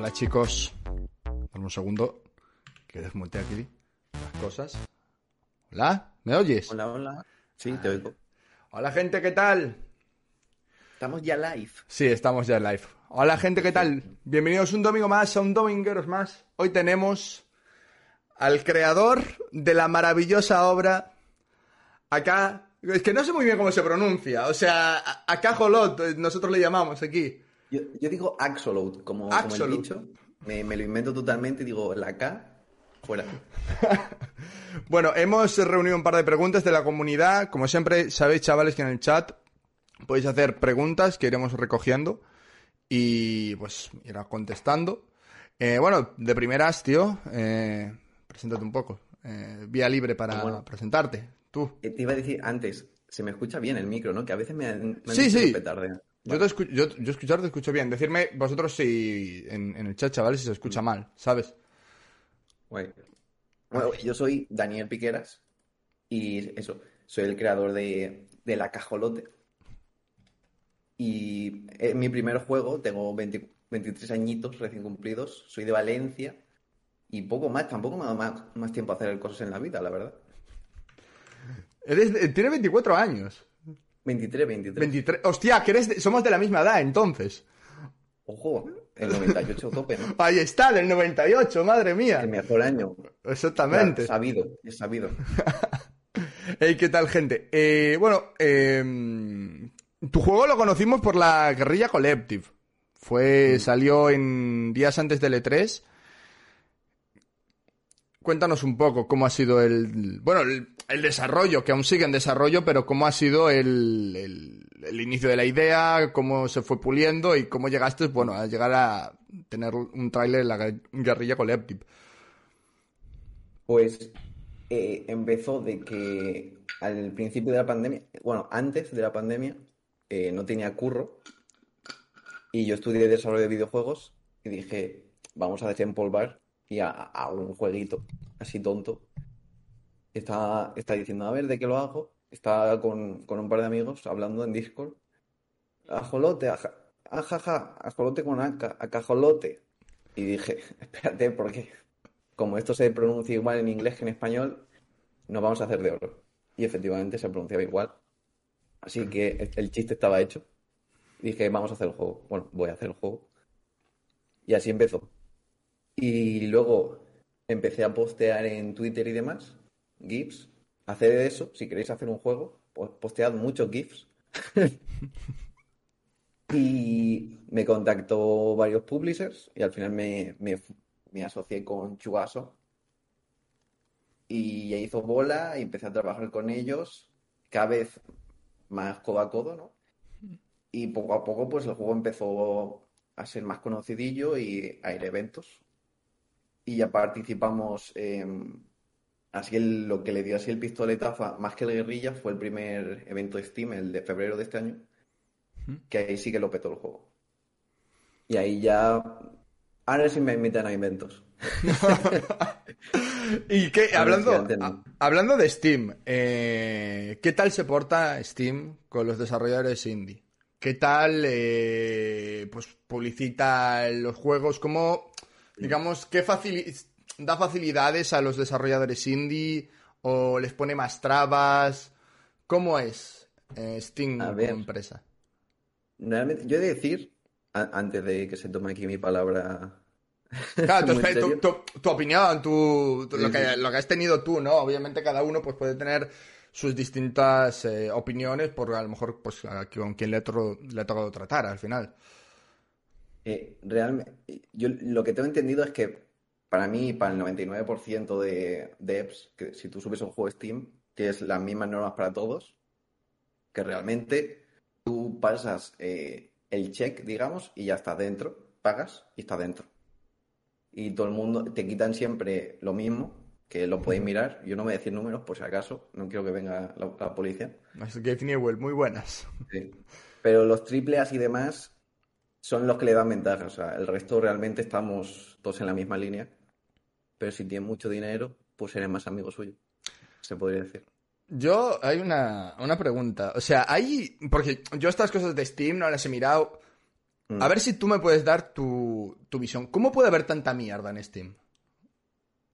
Hola chicos. Dame un segundo. Que desmonte aquí las cosas. Hola, ¿me oyes? Hola, hola. Sí, te oigo. Hola gente, ¿qué tal? Estamos ya live. Sí, estamos ya live. Hola gente, ¿qué tal? Bienvenidos un domingo más a un Domingueros más. Hoy tenemos al creador de la maravillosa obra. Acá, es que no sé muy bien cómo se pronuncia. O sea, acá Jolot, nosotros le llamamos aquí. Yo, yo digo Axolot, como, como el dicho. Me, me lo invento totalmente digo la K fuera. Bueno, hemos reunido un par de preguntas de la comunidad. Como siempre, sabéis, chavales, que en el chat podéis hacer preguntas que iremos recogiendo y pues irá contestando. Eh, bueno, de primeras, tío, eh, preséntate un poco. Eh, vía libre para Bueno. presentarte. Tú. Eh, Te iba a decir antes, se me escucha bien el micro, ¿no? Que a veces me me Sí, sí. Yo, te escu- yo, yo escuchar te escucho bien. Decirme vosotros si en, en el chat, chavales, si se escucha mal, ¿sabes? Guay. Bueno, yo soy Daniel Piqueras y eso, soy el creador de, de La Cajolote. Y es mi primer juego, tengo 20 23 añitos recién cumplidos, soy de Valencia y poco más, tampoco me ha dado más, más tiempo a hacer cosas en la vida, la verdad. Eres de- tienes 24 años. 23, 23. 23. Hostia, que eres de- somos de la misma edad, entonces. Ojo, el 98 tope, ¿no? Ahí está, del 98, madre mía. El mejor año. Exactamente. Es sabido, es sabido. Hey, ¿qué tal, gente? Eh, bueno, eh, tu juego lo conocimos por la Guerrilla Collective. Fue, salió en días antes del E3. Cuéntanos un poco cómo ha sido el, bueno, el, el desarrollo, que aún sigue en desarrollo, pero cómo ha sido el, el- inicio de la idea, cómo se fue puliendo y cómo llegaste, bueno, a llegar a tener un tráiler en la Gue- Guerrilla Collective. Pues eh, empezó de que al principio de la pandemia, bueno, antes de la pandemia, eh, no tenía curro y yo estudié desarrollo de videojuegos y dije, vamos a desempolvar y a un jueguito así tonto. Estaba, estaba diciendo, a ver, ¿de qué lo hago? Estaba con, con un par de amigos hablando en Discord. Ajolote, aja, ajaja, ajolote con aca, acajolote. Y dije, espérate, porque como esto se pronuncia igual en inglés que en español, nos vamos a hacer de oro. Y efectivamente se pronunciaba igual. Así que el chiste estaba hecho. Dije, vamos a hacer el juego. Bueno, voy a hacer el juego. Y así empezó. Y luego empecé a postear en Twitter y demás, GIFs. Haced eso, si queréis hacer un juego, po- postead muchos GIFs. Y me contactó varios publishers y al final me, me, me asocié con Chugaso. Y ya hizo bola y empecé a trabajar con ellos, cada vez más codo a codo, ¿no? Y poco a poco pues el juego empezó a ser más conocidillo y a ir a eventos. Y ya participamos, en- así el- lo que le dio así el pistoletazo, más que el guerrilla, fue el primer evento de Steam, el de febrero de este año que ahí sí que lo petó el juego. Y ahí ya. Ahora sí me invitan a eventos. Y que, hablando, a- hablando de Steam, eh, ¿qué tal se porta Steam con los desarrolladores indie? ¿Qué tal eh, pues publicita los juegos? ¿Cómo, digamos, qué facili- da facilidades a los desarrolladores indie o les pone más trabas? ¿Cómo es eh, Steam como empresa? Realmente, yo he de decir, a- antes de que se tome aquí mi palabra. Claro, tu, opinión, tu, tu- lo, que, sí. lo que has tenido tú, ¿no? Obviamente cada uno pues puede tener sus distintas eh, opiniones por a lo mejor pues a- con quien le, ha le ha tocado tratar al final. eh, realmente, yo lo que tengo entendido es que para mí, para el 99% de devs, que si tú subes un juego Steam, tienes las mismas normas para todos, que realmente tú pasas eh, el check, digamos, y ya está dentro, pagas y está dentro. Y todo el mundo, te quitan siempre lo mismo, que lo podéis mirar. Yo no voy a decir números por si acaso, no quiero que venga la, la policía. Las Newell, muy buenas. Sí. Pero los triple A's y demás son los que le dan ventaja. O sea, el resto realmente estamos todos en la misma línea. Pero si tienes mucho dinero, pues eres más amigo suyo. Se podría decir. Yo, hay una, una pregunta. O sea, hay. Porque yo estas cosas de Steam no las he mirado. A ver si tú me puedes dar tu, tu visión. ¿Cómo puede haber tanta mierda en Steam?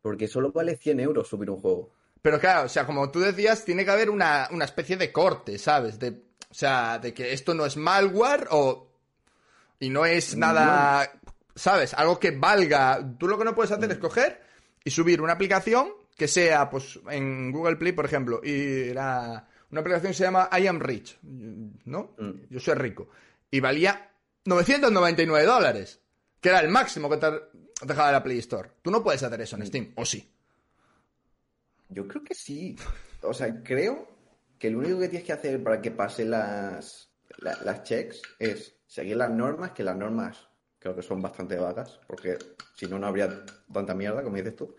Porque solo vale 100 euros subir un juego. Pero claro, o sea, como tú decías, tiene que haber una, una especie de corte, ¿sabes? De, o sea, de que esto no es malware o... Y no es nada, ¿sabes? Algo que valga. Tú lo que no puedes hacer es coger y subir una aplicación que sea, pues, en Google Play, por ejemplo, y era una aplicación que se llama I Am Rich, ¿no? Mm. Yo soy rico. Y valía 999 dólares, que era el máximo que te dejaba la Play Store. Tú no puedes hacer eso en Steam, ¿o sí? Yo creo que sí. O sea, creo que lo único que tienes que hacer para que pase las, la- las checks es seguir las normas, que las normas creo que son bastante vagas, porque si no, no habría tanta mierda, como dices tú,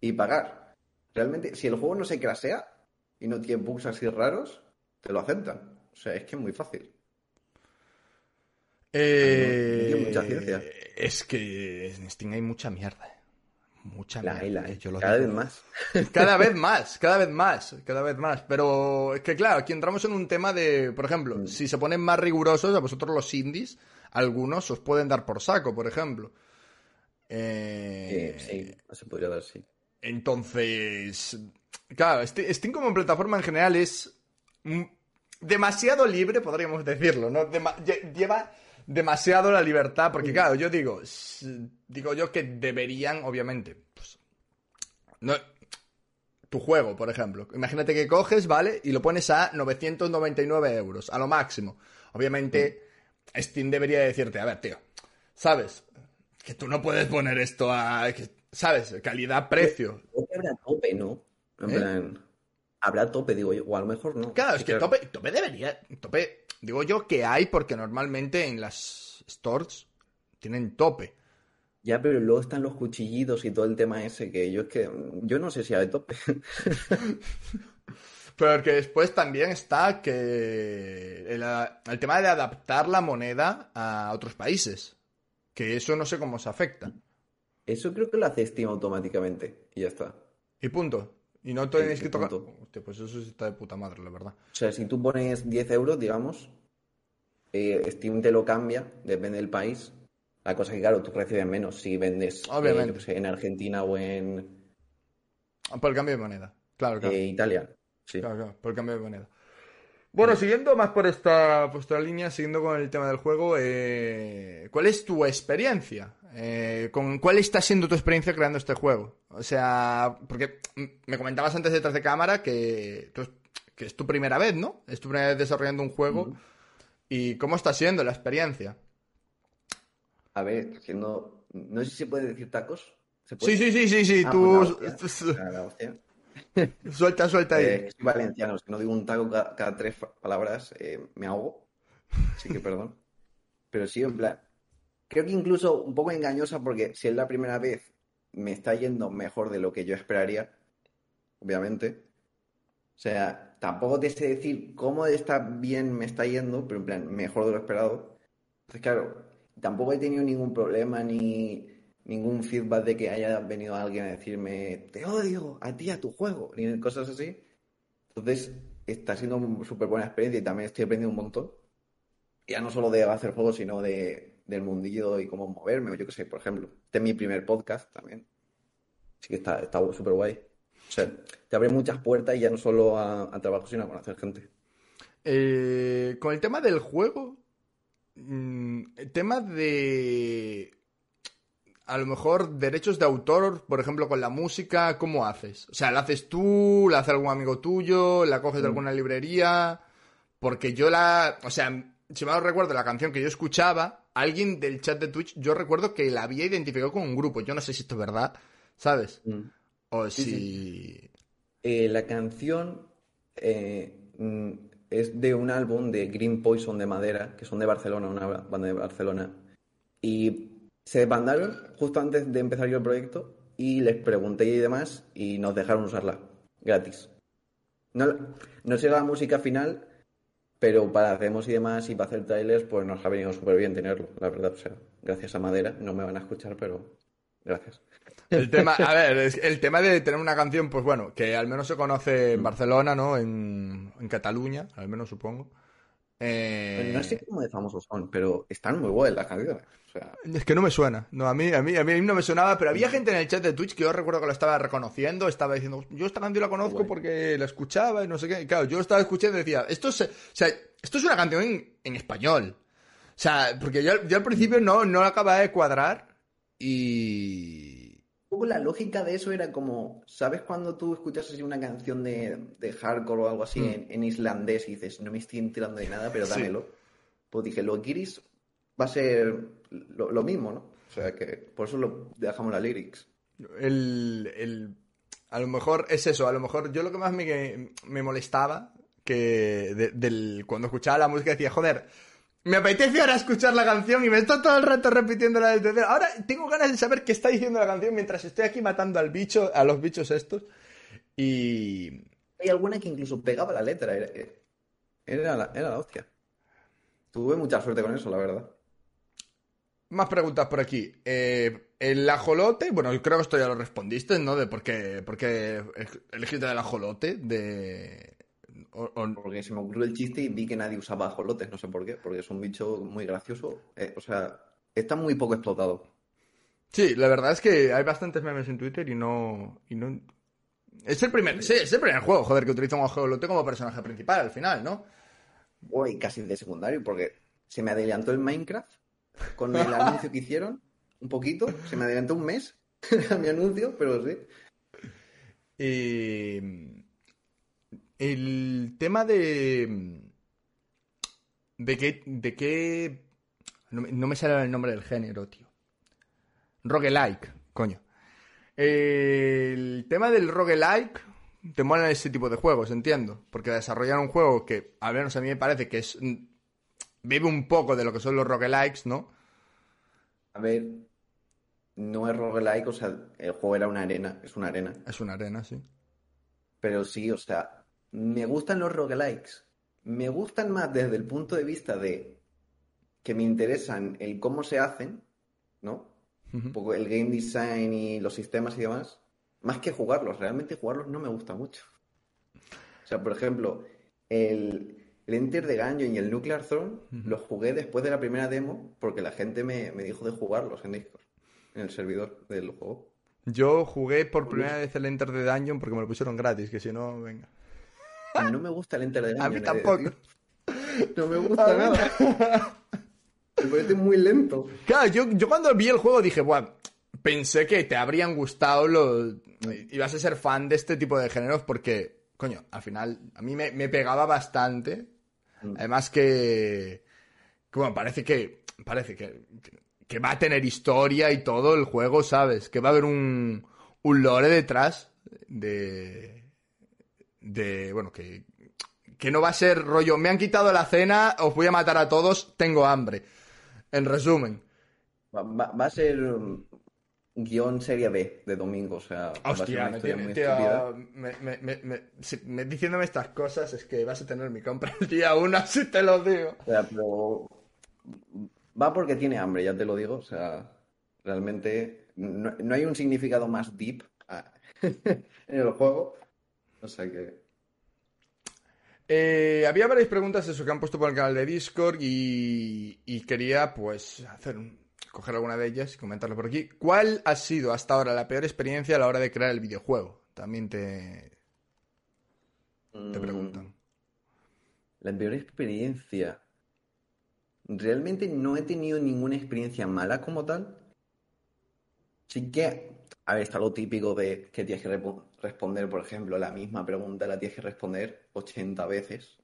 y pagar. Realmente, si el juego no se crasea y no tiene bugs así raros, te lo aceptan. O sea, es que es muy fácil. Eh, tiene mucha ciencia. Es que en Steam hay mucha mierda. eh. Mucha La mierda. la eh, yo lo Cada digo. vez más. Cada vez más, cada vez más, cada vez más. Pero es que claro, aquí entramos en un tema de, por ejemplo, Mm. si se ponen más rigurosos, a vosotros los indies, algunos os pueden dar por saco, por ejemplo. Eh, sí, no se podría dar sí. Entonces, claro, Ste- Steam como plataforma en general es demasiado libre, podríamos decirlo, ¿no? Dema- lleva demasiado la libertad, porque claro, yo digo, digo yo que deberían, obviamente, pues, no, tu juego, por ejemplo, imagínate que coges, ¿vale? Y lo pones a 999 euros, a lo máximo. Obviamente, Steam debería decirte, a ver, tío, ¿sabes? Que tú no puedes poner esto a... que- ¿Sabes? Calidad-precio. Creo que habrá tope, ¿no? En ¿Eh? plan, habrá tope, digo yo, o a lo mejor no. Claro, es Sí, que tope, tope debería. Tope, digo yo que hay porque normalmente en las stores tienen tope. Ya, pero luego están los cuchillitos y todo el tema ese que yo es que yo no sé si hay tope. Pero que después también está que el, el tema de adaptar la moneda a otros países. Que eso no sé cómo se afecta. Eso creo que lo hace Steam automáticamente y ya está. Y punto. Y no tenéis Sí, que tocar. Hostia, pues eso sí está de puta madre, la verdad. O sea, si tú pones 10 euros, digamos, eh, Steam te lo cambia, depende del país. La cosa es que, claro, tú recibes menos si vendes eh, Obviamente. sé, en Argentina o en Ah, Por el cambio de moneda. Claro, claro. eh, Italia. Sí. Claro, claro, por el cambio de moneda. Bueno, siguiendo más por esta, por esta línea, siguiendo con el tema del juego, eh, ¿cuál es tu experiencia? Eh, con, ¿Cuál está siendo tu experiencia creando este juego? O sea, porque me comentabas antes detrás de cámara que, que es tu primera vez, ¿no? Es tu primera vez desarrollando un juego. ¿Y cómo está siendo la experiencia? A ver, haciendo. No sé si se puede decir tacos. ¿Se puede? Sí, sí, sí, sí, sí, Ah, tú pues la hostia. suelta, suelta. Eh, soy valenciano, si no digo un taco ca- cada, tres palabras, eh, me ahogo. Así que perdón. Pero sí, en plan. Creo que incluso un poco engañosa porque si es la primera vez me está yendo mejor de lo que yo esperaría, obviamente. O sea, tampoco te sé decir cómo está bien me está yendo, pero en plan, mejor de lo esperado. Entonces, claro, tampoco he tenido ningún problema ni ningún feedback de que haya venido alguien a decirme, te odio, a ti, a tu juego, ni cosas así. Entonces, está siendo una súper buena experiencia y también estoy aprendiendo un montón. Ya no solo de hacer juegos, sino de, del mundillo y cómo moverme, yo qué sé, por ejemplo. Este es mi primer podcast también. Así que está está súper guay. O sea, te abre muchas puertas y ya no solo a, a trabajo, sino a conocer gente. Eh, con el tema del juego, mm, el tema de a lo mejor derechos de autor, por ejemplo, con la música, ¿cómo haces? O sea, ¿la haces tú? ¿La hace algún amigo tuyo? ¿La coges de Mm. alguna librería? Porque yo la, o sea, si mal no recuerdo la canción que yo escuchaba, alguien del chat de Twitch, yo recuerdo que la había identificado con un grupo. Yo no sé si esto es verdad, ¿sabes? Mm. O Sí, si Eh, la canción eh, mm, es de un álbum de Green Poison de Madera, que son de Barcelona, una banda de Barcelona. Y se desbandaron justo antes de empezar yo el proyecto y les pregunté y demás y nos dejaron usarla gratis. No, no será la música final, pero para demos y demás y para hacer trailers, pues nos ha venido súper bien tenerlo, la verdad. O sea, gracias a Madera, no me van a escuchar, pero gracias. El tema, a ver, el tema de tener una canción, pues bueno, que al menos se conoce en Barcelona, ¿no? En, en Cataluña, al menos supongo. Eh, No sé cómo de famosos son, pero están muy buenas las canciones. O sea, Es que no me suena. No, a mí, a mí, a mí no me sonaba, pero había gente en el chat de Twitch que yo recuerdo que lo estaba reconociendo, estaba diciendo, yo esta canción la conozco Bueno. porque la escuchaba y no sé qué. Y claro, yo lo estaba escuchando y decía, esto es, o sea, esto es una canción en, en español. O sea, porque yo, yo al principio no, no la acababa de cuadrar y... un poco la lógica de eso era como, ¿sabes cuando tú escuchas así una canción de, de hardcore o algo así Mm. en, en islandés y dices, no me estoy enterando de nada, pero Sí. dámelo? Pues dije, lo Kiris va a ser lo, lo mismo, ¿no? O sea que por eso lo dejamos las lyrics. El, el- a lo mejor es eso, a lo mejor yo lo que más me, me molestaba que de- del, cuando escuchaba la música decía, joder, me apetece ahora escuchar la canción y me está todo el rato repitiendo la del Ahora tengo ganas de saber qué está diciendo la canción mientras estoy aquí matando al bicho, a los bichos estos. Y Hay alguna que incluso pegaba la letra, era, era, la, era la hostia. Tuve mucha suerte con eso, la verdad. más preguntas por aquí. Eh, el ajolote, bueno, yo creo que esto ya lo respondiste, ¿no? De por qué, por qué elegiste el ajolote de... o- o- Porque se me ocurrió el chiste y vi que nadie usaba ajolotes, no sé por qué, porque es un bicho muy gracioso. Eh, o sea, está muy poco explotado. Sí, la verdad es que hay bastantes memes en Twitter y no. Y no... Es el primer. Sí, es el primer juego, joder, que utiliza un ajolote como personaje principal al final, ¿no? Uy, casi de secundario, porque se me adelantó el Minecraft con el anuncio que hicieron, un poquito, se me adelantó un mes a mi anuncio, pero sí. Eh, el tema de. De qué. De qué. No, me- no me sale el nombre del género, tío. Roguelike, coño. El tema del roguelike. Te molan ese tipo de juegos, entiendo. Porque desarrollar un juego que, al menos a mí me parece que es. Bebe un poco de lo que son los roguelikes, ¿no? A ver, no es roguelike, o sea, el juego era una arena, es una arena. Es una arena, sí. Pero sí, o sea, me gustan los roguelikes. Me gustan más desde el punto de vista de que me interesan el cómo se hacen, ¿no? Un poco el game design y los sistemas y demás, más que jugarlos. Realmente jugarlos no me gusta mucho. O sea, por ejemplo, el, el Enter the Gungeon y el Nuclear Throne los jugué después de la primera demo porque la gente me, me dijo de jugarlos en Discord, en el servidor del juego. Yo jugué por primera vez el Enter the Dungeon porque me lo pusieron gratis, que si no, venga. Y no me gusta el Enter the Gungeon. A mí tampoco. No me gusta nada. Me parece muy lento. Claro, yo, yo cuando vi el juego dije, bueno, pensé que te habrían gustado los... Ibas a ser fan de este tipo de géneros porque, coño, al final a mí me, me pegaba bastante. Además que, que, bueno, parece que... Parece que, que, que va a tener historia y todo el juego, ¿sabes? Que va a haber un, un lore detrás de... De, bueno, que, que no va a ser rollo, me han quitado la cena, os voy a matar a todos, tengo hambre. En resumen. Va, va- va a ser guion serie B de domingo, o sea, Hostia, una me historia tiene, muy tío, estúpida. me- me- me- me- si- me- diciéndome estas cosas es que vas a tener mi compra el día uno, así te lo digo. O sea, pero va porque tiene hambre, ya te lo digo. O sea, realmente no, no hay un significado más deep ah, en el juego. O sea que. Eh, había varias preguntas eso que han puesto por el canal de Discord y, y quería pues hacer un- coger alguna de ellas y comentarlo por aquí. ¿Cuál ha sido hasta ahora la peor experiencia a la hora de crear el videojuego? También te, te mm, preguntan. La peor experiencia. Realmente no he tenido ninguna experiencia mala como tal. Sí que, a ver, está lo típico de que tienes que responder, por ejemplo, la misma pregunta la tienes que responder 80 veces.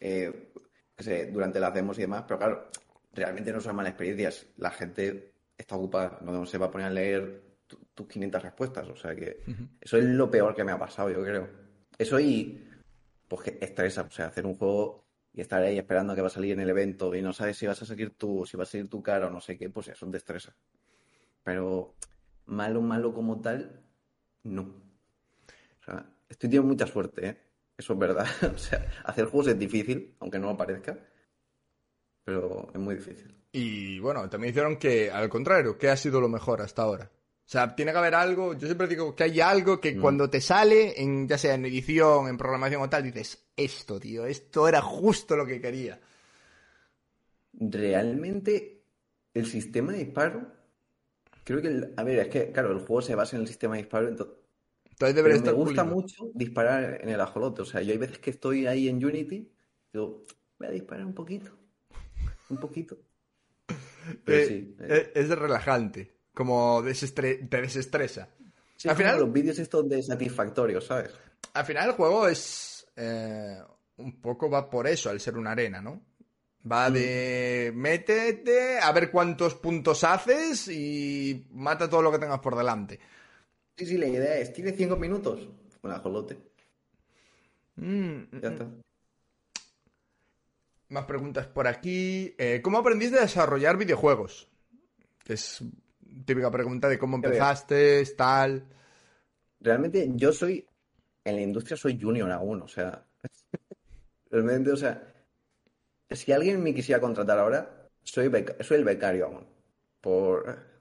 eh, sé, durante las demos y demás, pero claro, realmente no son malas experiencias. La gente está ocupada, no se va a poner a leer tu- tus 500 respuestas. O sea que eso es lo peor que me ha pasado, yo creo. Eso y pues que estresa, o sea, hacer un juego y estar ahí esperando a que va a salir en el evento y no sabes si vas a salir tú, si va a salir tu cara o no sé qué, pues eso te estresa. Pero malo, malo como tal, no. O sea, estoy teniendo mucha suerte, ¿eh? Eso es verdad. O sea, hacer juegos es difícil, aunque no lo parezca, pero es muy difícil. Y bueno, también hicieron que, al contrario, ¿qué ha sido lo mejor hasta ahora? O sea, tiene que haber algo, yo siempre digo que hay algo que Mm. cuando te sale, en, ya sea en edición, en programación o tal, dices, esto, tío, esto era justo lo que quería. Realmente, el sistema de disparo, creo que, el- a ver, es que, claro, el juego se basa en el sistema de disparo, entonces, Entonces debería pero me estar gusta pulido. mucho disparar en el ajolote, o sea, yo hay veces que estoy ahí en Unity, digo, voy a disparar un poquito, un poquito. Pero Eh, sí, eh, eh, es relajante, como desestre- te desestresa. sí, al final- los vídeos estos de satisfactorios, ¿sabes? Al final el juego es eh, un poco va por eso, al ser una arena, ¿no? Va Mm. de métete a ver cuántos puntos haces y mata todo lo que tengas por delante. Sí, sí, la idea es, tiene cinco minutos, un ajolote, Mm, ya mm, está. Más preguntas por aquí. Eh, ¿Cómo aprendiste a desarrollar videojuegos? Es típica pregunta de cómo empezaste, tal. Realmente yo soy, en la industria soy junior aún, o sea, realmente, o sea, si alguien me quisiera contratar ahora, soy, soy el becario aún, por,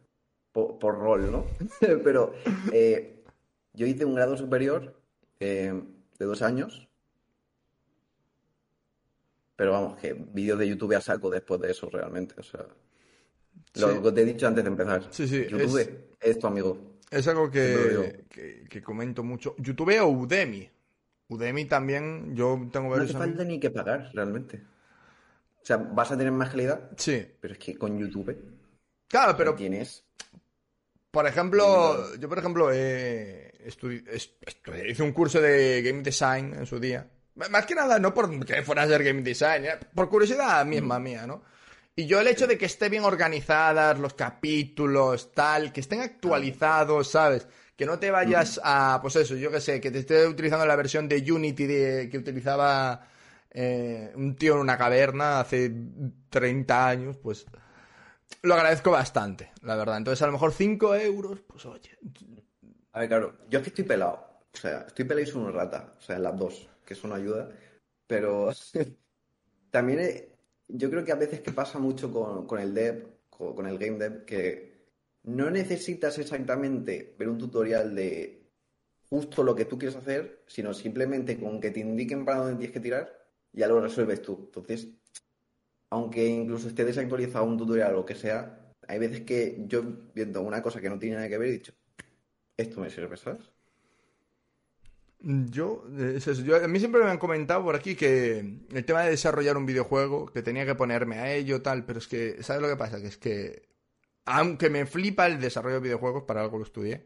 por, por rol, ¿no? Pero eh, yo hice un grado superior eh, de dos años, pero vamos, que vídeos de YouTube a saco después de eso realmente, o sea, lo que te he dicho antes de empezar, Sí, sí, YouTube es- es tu amigo. Es algo que, que, que comento mucho. YouTube o Udemy. Udemy también, yo tengo No varios hace amigos- falta ni que pagar, realmente. O sea, vas a tener más calidad, Sí. pero es que con YouTube Claro, pero tienes. Por ejemplo, yo por ejemplo eh, estudi- es- estu- hice un curso de game design en su día. Más que nada, no porque fuera a ser game design, eh, por curiosidad misma mía, ¿no? Y yo el hecho de que esté bien organizadas los capítulos, tal, que estén actualizados, ¿sabes? Que no te vayas a, pues eso, yo qué sé, que te esté utilizando la versión de Unity de- que utilizaba eh, un tío en una caverna hace 30 años, pues lo agradezco bastante, la verdad. Entonces, a lo mejor 5 euros, pues oye. A ver, claro, yo es que estoy pelado. O sea, estoy pelado y soy una rata. O sea, las dos, que eso no ayuda. Pero también eh, yo creo que a veces que pasa mucho con, con el dev, con, con el game dev, que no necesitas exactamente ver un tutorial de justo lo que tú quieres hacer, sino simplemente con que te indiquen para dónde tienes que tirar, ya lo resuelves tú. Entonces, aunque incluso esté desactualizado un tutorial o lo que sea, hay veces que yo viendo una cosa que no tiene nada que ver he dicho, esto me sirve, ¿sabes? Yo, eh, es eso. Yo- a mí siempre me han comentado por aquí que el tema de desarrollar un videojuego, que tenía que ponerme a ello, tal, pero es que, ¿sabes lo que pasa? Que es que, aunque me flipa el desarrollo de videojuegos, para algo lo estudié,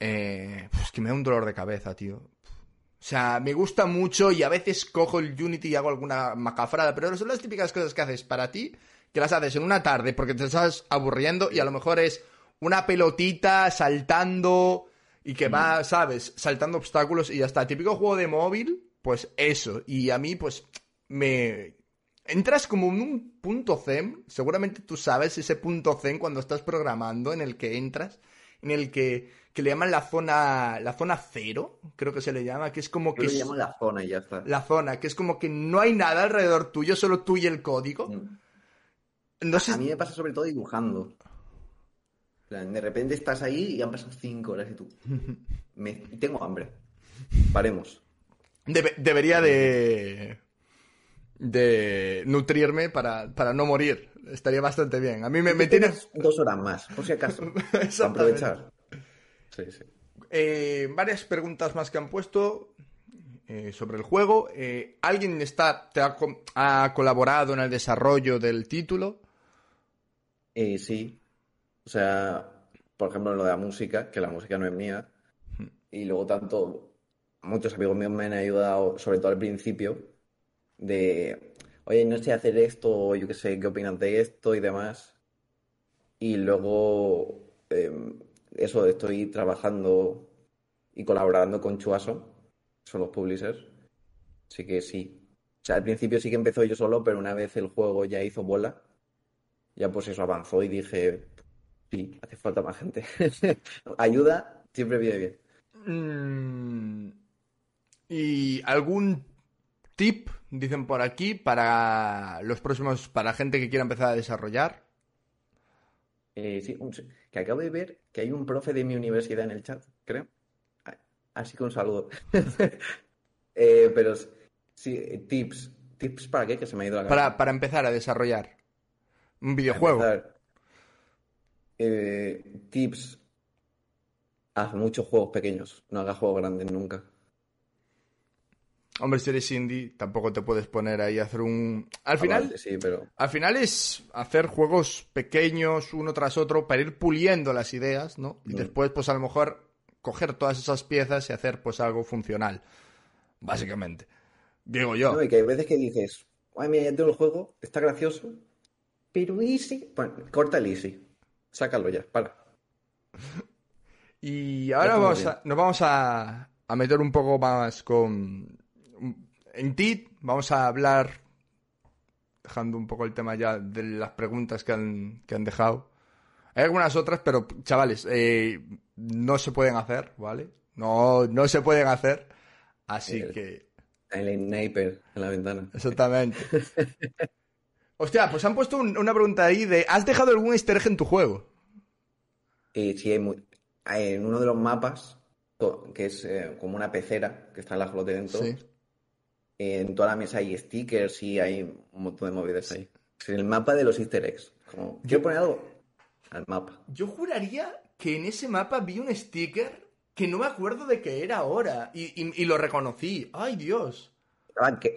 eh, pues que me da un dolor de cabeza, tío. O sea, me gusta mucho y a veces cojo el Unity y hago alguna macafrada, pero son las típicas cosas que haces para ti, que las haces en una tarde porque te estás aburriendo y a lo mejor es una pelotita saltando y que va, ¿sabes? Saltando obstáculos y ya está. Típico juego de móvil, pues eso. Y a mí, pues, me... Entras como en un punto zen, seguramente tú sabes ese punto zen cuando estás programando en el que entras, en el que, que le llaman la zona, la zona cero, creo que se le llama, que es como que le llamo la zona y ya está. la zona, que es como que no hay nada alrededor tuyo, solo tú y el código. Mm. No sé, A mí me pasa sobre todo dibujando. De repente estás ahí y han pasado cinco horas y tú. Me... Tengo hambre. Paremos. debe- debería de de nutrirme para, para no morir. Estaría bastante bien. A mí me, me tienes dos horas más, por si acaso. Para aprovechar. Sí, sí. Eh, varias preguntas más que han puesto eh, sobre el juego. Eh, ¿Alguien está, te ha, ha colaborado en el desarrollo del título? Eh, sí. O sea, por ejemplo, lo de la música, que la música no es mía. Y luego tanto, muchos amigos míos me han ayudado, sobre todo al principio, de, oye, no sé hacer esto, yo qué sé, qué opinas de esto y demás. Y luego, eh, eso, estoy trabajando y colaborando con Chuaso, son los publishers. Así que sí. O sea, al principio sí que empezó yo solo, pero una vez el juego ya hizo bola, ya pues eso avanzó y dije, sí, hace falta más gente. Ayuda siempre viene bien. Mm, ¿Y algún tip, dicen por aquí, para los próximos, para gente que quiera empezar a desarrollar? Eh, sí, un- que acabo de ver que hay un profe de mi universidad en el chat, creo. Así que un saludo. Eh, pero sí, tips. ¿Tips para qué? Que se me ha ido la para, para empezar a desarrollar un videojuego. Eh, tips. Haz muchos juegos pequeños. No hagas juegos grandes nunca. Hombre, si eres indie, tampoco te puedes poner ahí a hacer un. Al final. sí, pero... Al final es hacer juegos pequeños uno tras otro para ir puliendo las ideas, ¿no? Y mm. después, pues a lo mejor coger todas esas piezas y hacer pues algo funcional. Básicamente. Digo yo. No, y que hay veces que dices, ay, mira, ya tengo el juego, está gracioso, pero easy. Bueno, corta el easy. Sácalo ya, para. Y ahora vamos nos vamos a, a meter un poco más con. En ti, vamos a hablar, dejando un poco el tema ya de las preguntas que han, que han dejado. Hay algunas otras, pero chavales, eh, no se pueden hacer, ¿vale? No, no se pueden hacer. Así que. El sniper en la ventana. Exactamente. Hostia, pues han puesto una pregunta ahí de ¿has dejado algún easter egg en tu juego? Y sí, hay muy... en uno de los mapas, que es eh, como una pecera que está en la flote dentro, en toda la mesa hay stickers y hay un montón de movidas ahí. En el mapa de los easter eggs. Como, quiero poner algo al mapa. Yo juraría que en ese mapa vi un sticker que no me acuerdo de qué era ahora y, lo reconocí. ¡Ay, Dios!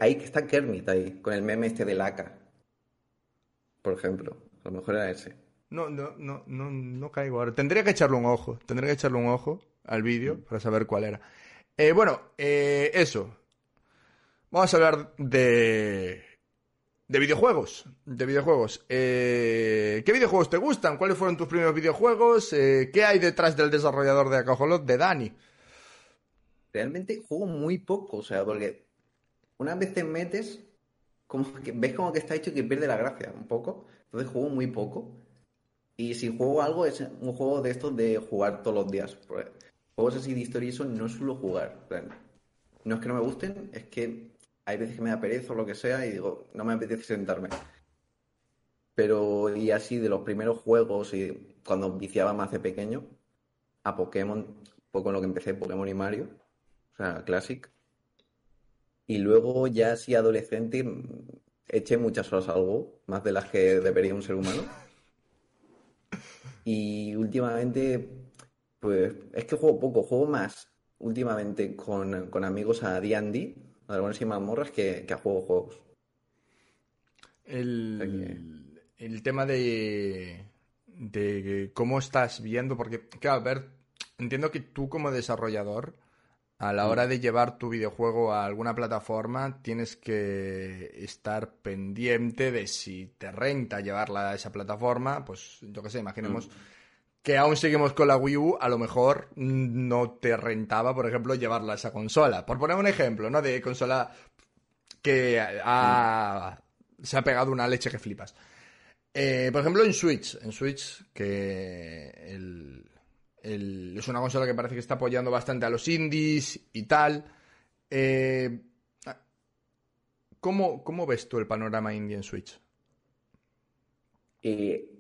ahí está Kermit ahí, con el meme este de Laca. Por ejemplo. A lo mejor era ese. No, no, no, no, no caigo ahora. Tendría que echarle un ojo. Tendría que echarle un ojo al vídeo mm. para saber cuál era. Eh, bueno, eh, eso. Vamos a hablar de, de videojuegos. De videojuegos. Eh, ¿Qué videojuegos te gustan? ¿Cuáles fueron tus primeros videojuegos? Eh, ¿Qué hay detrás del desarrollador de Acajolot, de Dani? Realmente juego muy poco, o sea, porque una vez te metes, como que ves como que está hecho que pierde la gracia un poco. Entonces juego muy poco. Y si juego algo es un juego de estos de jugar todos los días. Juegos así de historia y eso no suelo jugar. No es que no me gusten, es que hay veces que me da pereza o lo que sea y digo, no me apetece sentarme. Pero, y así de los primeros juegos y cuando viciaba más de pequeño, a Pokémon, poco en lo que empecé, Pokémon y Mario, o sea, Classic. Y luego ya así adolescente eché muchas horas al Go, más de las que debería un ser humano. Y últimamente, pues es que juego poco, juego más últimamente con, con amigos a D&D, dragones y mazmorras que, que a juego juegos. El, el tema de, de cómo estás viendo, porque, claro, a ver, entiendo que tú como desarrollador, a la hora de llevar tu videojuego a alguna plataforma, tienes que estar pendiente de si te renta llevarla a esa plataforma, pues yo qué sé, imaginemos... Mm que aún seguimos con la Wii U, a lo mejor no te rentaba, por ejemplo, llevarla a esa consola. Por poner un ejemplo, ¿no? De consola que se ha pegado una leche que flipas. Eh, por ejemplo, en Switch. En Switch, que es una consola que parece que está apoyando bastante a los indies y tal. Eh, ¿cómo, ¿Cómo ves tú el panorama indie en Switch? Eh,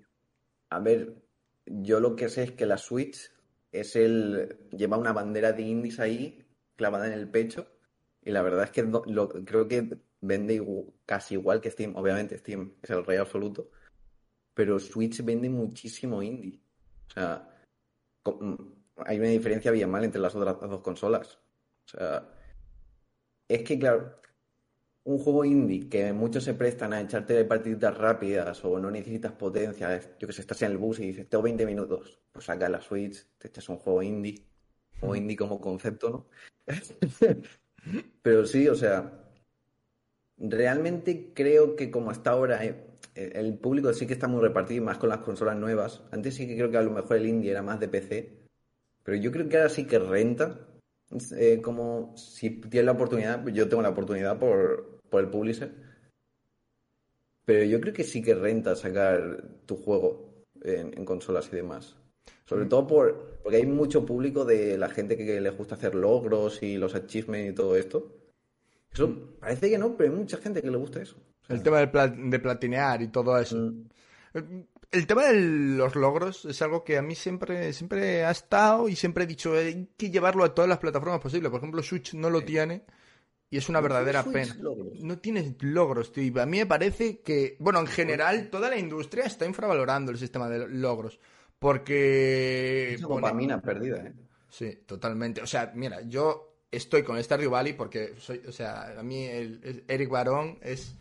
a ver, yo lo que sé es que la Switch es el. lleva una bandera de indies ahí clavada en el pecho. Y la verdad es que creo que vende casi igual que Steam. Obviamente, Steam es el rey absoluto. Pero Switch vende muchísimo indie. O sea, hay una diferencia bien mal entre las otras dos consolas. O sea, es que, claro, un juego indie que muchos se prestan a echarte partiditas rápidas o no necesitas potencia, yo que sé, estás en el bus y dices, tengo 20 minutos, pues saca la Switch, te echas un juego indie, juego mm. indie como concepto, ¿no? Pero sí, o sea, realmente creo que como hasta ahora eh, el público sí que está muy repartido, más con las consolas nuevas. Antes sí que creo que a lo mejor el indie era más de PC, pero yo creo que ahora sí que renta. Eh, como si tienes la oportunidad, pues yo tengo la oportunidad por, por el publisher. Pero yo creo que sí que renta sacar tu juego en, consolas y demás. Sobre mm. todo por, porque hay mucho público de la gente que, le gusta hacer logros y los achievements y todo esto. Eso mm. parece que no, pero hay mucha gente que le gusta eso. el tema de, platinear y todo eso. Mm. el tema de los logros es algo que a mí siempre, siempre ha estado y siempre he dicho, hay que llevarlo a todas las plataformas posibles. Por ejemplo, Switch no lo tiene y es una verdadera pena. No tienes logros, tío. A mí me parece que, bueno, en general, toda la industria está infravalorando el sistema de logros. Porque. Es dopamina perdida, ¿eh? Sí, totalmente. O sea, mira, yo estoy con Stardew Valley porque soy, o sea, a mí el, Eric Barón es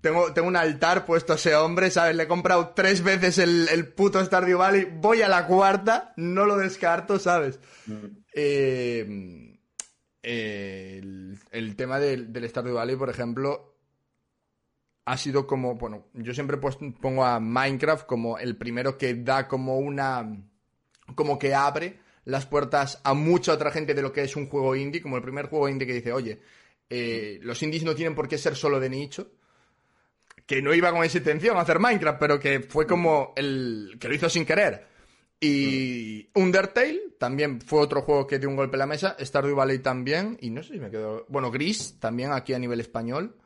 tengo, tengo un altar puesto a ese hombre, ¿sabes? Le he comprado tres veces el, el puto Stardew Valley, voy a la cuarta, no lo descarto, ¿sabes? Mm. Eh, el, tema del, del Stardew Valley, por ejemplo, ha sido como, bueno, yo siempre pongo a Minecraft como el primero que da como una, como que abre las puertas a mucha otra gente de lo que es un juego indie, como el primer juego indie que dice, oye, eh, los indies no tienen por qué ser solo de nicho, que no iba con esa intención a hacer Minecraft, pero que fue como el que lo hizo sin querer. Y Undertale también fue otro juego que dio un golpe a la mesa. Stardew Valley también. Y no sé si me quedó. Bueno, Gris también aquí a nivel español.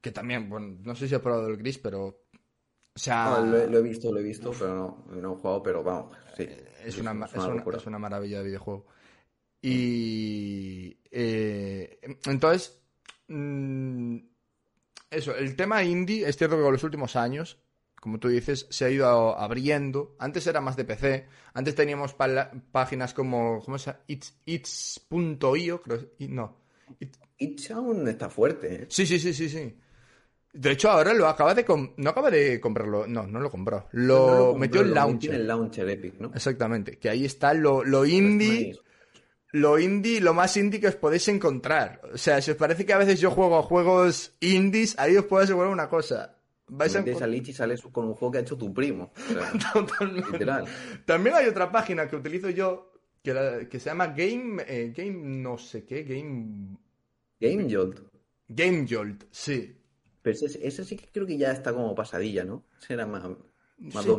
Que también, bueno, no sé si he probado el Gris, pero. O sea. lo, he visto, lo he visto, pero no, no he jugado, pero vamos, sí. Es, una, es, una, maravilla de videojuego. Y. Eh, entonces. Mm, eso, el tema indie, es cierto que con los últimos años, como tú dices, se ha ido abriendo. Antes era más de PC. Antes teníamos páginas como, ¿cómo se llama? It's.io, creo. No. It's aún está fuerte. ¿eh? Sí, sí, sí, sí, sí. De hecho, ahora lo acaba de... No acaba de comprarlo. No, no lo compró. Lo, metió en launcher. el launcher Epic, ¿no? Exactamente. Que ahí está lo, lo indie lo indie, lo más indie que os podéis encontrar. O sea, si os parece que a veces yo juego a juegos indies, ahí os puedo asegurar una cosa. Vais a salir y sales con un juego que ha hecho tu primo. Totalmente. Literal. También hay otra página que utilizo yo que, que se llama Game. Eh, Game no sé qué. Game. Game Jolt. Game Jolt, sí. Pero ese, sí que creo que ya está como pasadilla, ¿no? Será más. Más sí.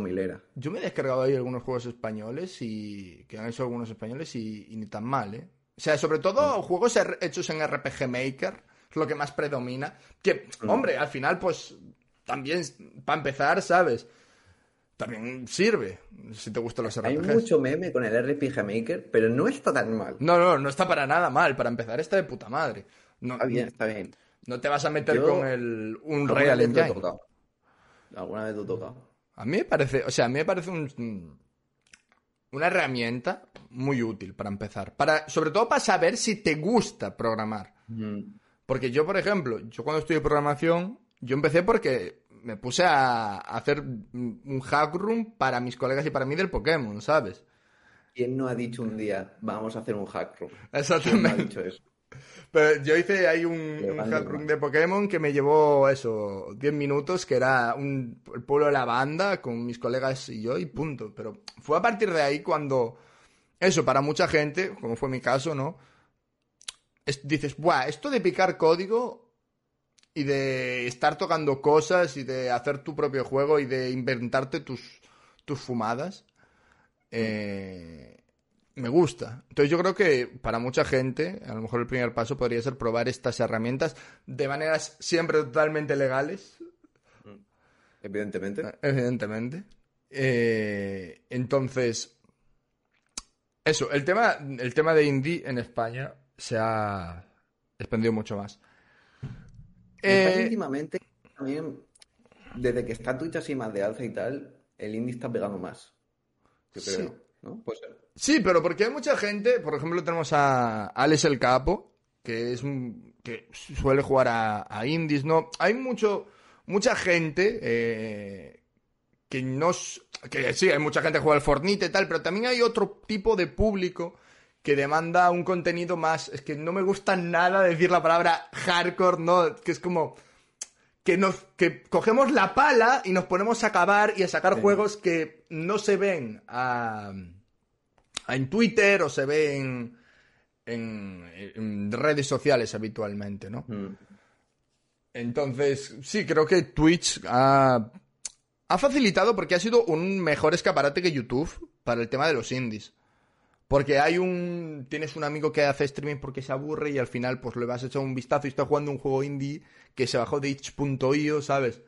Yo me he descargado ahí algunos juegos españoles y que han hecho algunos españoles y, ni tan mal, ¿eh? O sea, sobre todo mm. juegos hechos en RPG Maker, es lo que más predomina. Que, mm. hombre, al final, pues, también, para empezar, ¿sabes? También sirve, si te gustan los RPGs. Hay mucho meme con el RPG Maker, pero no está tan mal. No, no, no está para nada mal. Para empezar, está de puta madre. No, está bien, está bien. No te vas a meter con el un Real Engine. Alguna vez te he tocado. A mí me parece, o sea, a mí me parece un, una herramienta muy útil para empezar. Para, sobre todo para saber si te gusta programar. Porque yo, por ejemplo, yo cuando estudié programación, yo empecé porque me puse a hacer un hack room para mis colegas y para mí del Pokémon, ¿sabes? ¿Quién no ha dicho un día, vamos a hacer un hack room? Exactamente. ha dicho eso? Pero yo hice ahí un, un de Pokémon que me llevó eso, 10 minutos, que era un, el pueblo de la banda con mis colegas y yo y punto. Pero fue a partir de ahí cuando, eso, para mucha gente, como fue mi caso, ¿no? dices, Buah, esto de picar código y de estar tocando cosas y de hacer tu propio juego y de inventarte tus, tus fumadas, eh, me gusta. Entonces yo creo que para mucha gente, a lo mejor el primer paso podría ser probar estas herramientas de maneras siempre totalmente legales. Evidentemente. Evidentemente. Eh, entonces, eso, el tema, el tema de indie en España se ha expandido mucho más. Eh, últimamente, también, desde que está Twitch así más de alza y tal, el indie está pegando más. Yo creo, ¿no? Puede ser. Sí, pero porque hay mucha gente, por ejemplo, tenemos a Alex el Capo, que es un, que suele jugar a, indies, ¿no? Hay mucho, mucha gente eh, que no, que sí, hay mucha gente que juega al Fortnite y tal, pero también hay otro tipo de público que demanda un contenido más, es que no me gusta nada decir la palabra hardcore, ¿no? Que es como que nos que cogemos la pala y nos ponemos a acabar y a sacar juegos que no se ven a en Twitter o se ve en, en, redes sociales habitualmente, ¿no? Mm. Entonces, sí, creo que Twitch ha, ha facilitado porque ha sido un mejor escaparate que YouTube para el tema de los indies. Porque hay un. Tienes un amigo que hace streaming porque se aburre y al final, pues le vas a echar un vistazo y está jugando un juego indie que se bajó de itch.io, ¿sabes?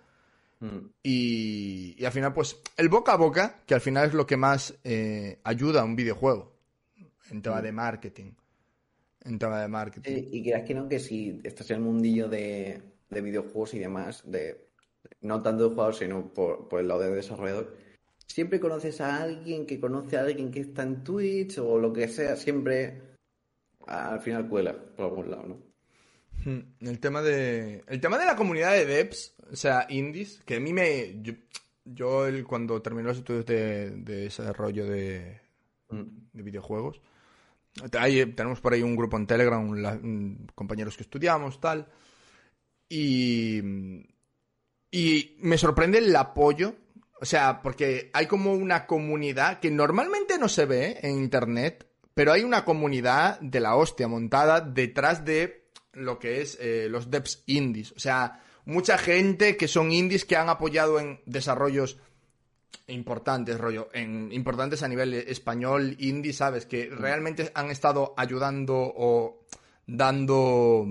Mm. Y, y al final, pues, el boca a boca, que al final es lo que más eh, ayuda a un videojuego en tema Mm. de marketing. En tema de marketing. Y creas que no, que si estás en el mundillo de, de videojuegos y demás, de no tanto de jugador, sino por, por el lado de desarrollador, siempre conoces a alguien que conoce a alguien que está en Twitch o lo que sea, siempre al final cuela por algún lado, ¿no? Hmm, El tema de. El tema de la comunidad de devs, o sea, indies, que a mí me. Yo, yo el- cuando terminé los estudios de, de desarrollo de, Mm. de videojuegos. Ahí, tenemos por ahí un grupo en Telegram, un la- un- compañeros que estudiamos, tal. Y. Y me sorprende el apoyo. O sea, porque hay como una comunidad que normalmente no se ve en internet, pero hay una comunidad de la hostia montada detrás de lo que es eh, los devs indies. O sea, mucha gente que son indies que han apoyado en desarrollos importantes, rollo, en, importantes a nivel español, indie, ¿sabes? Que realmente han estado ayudando o dando...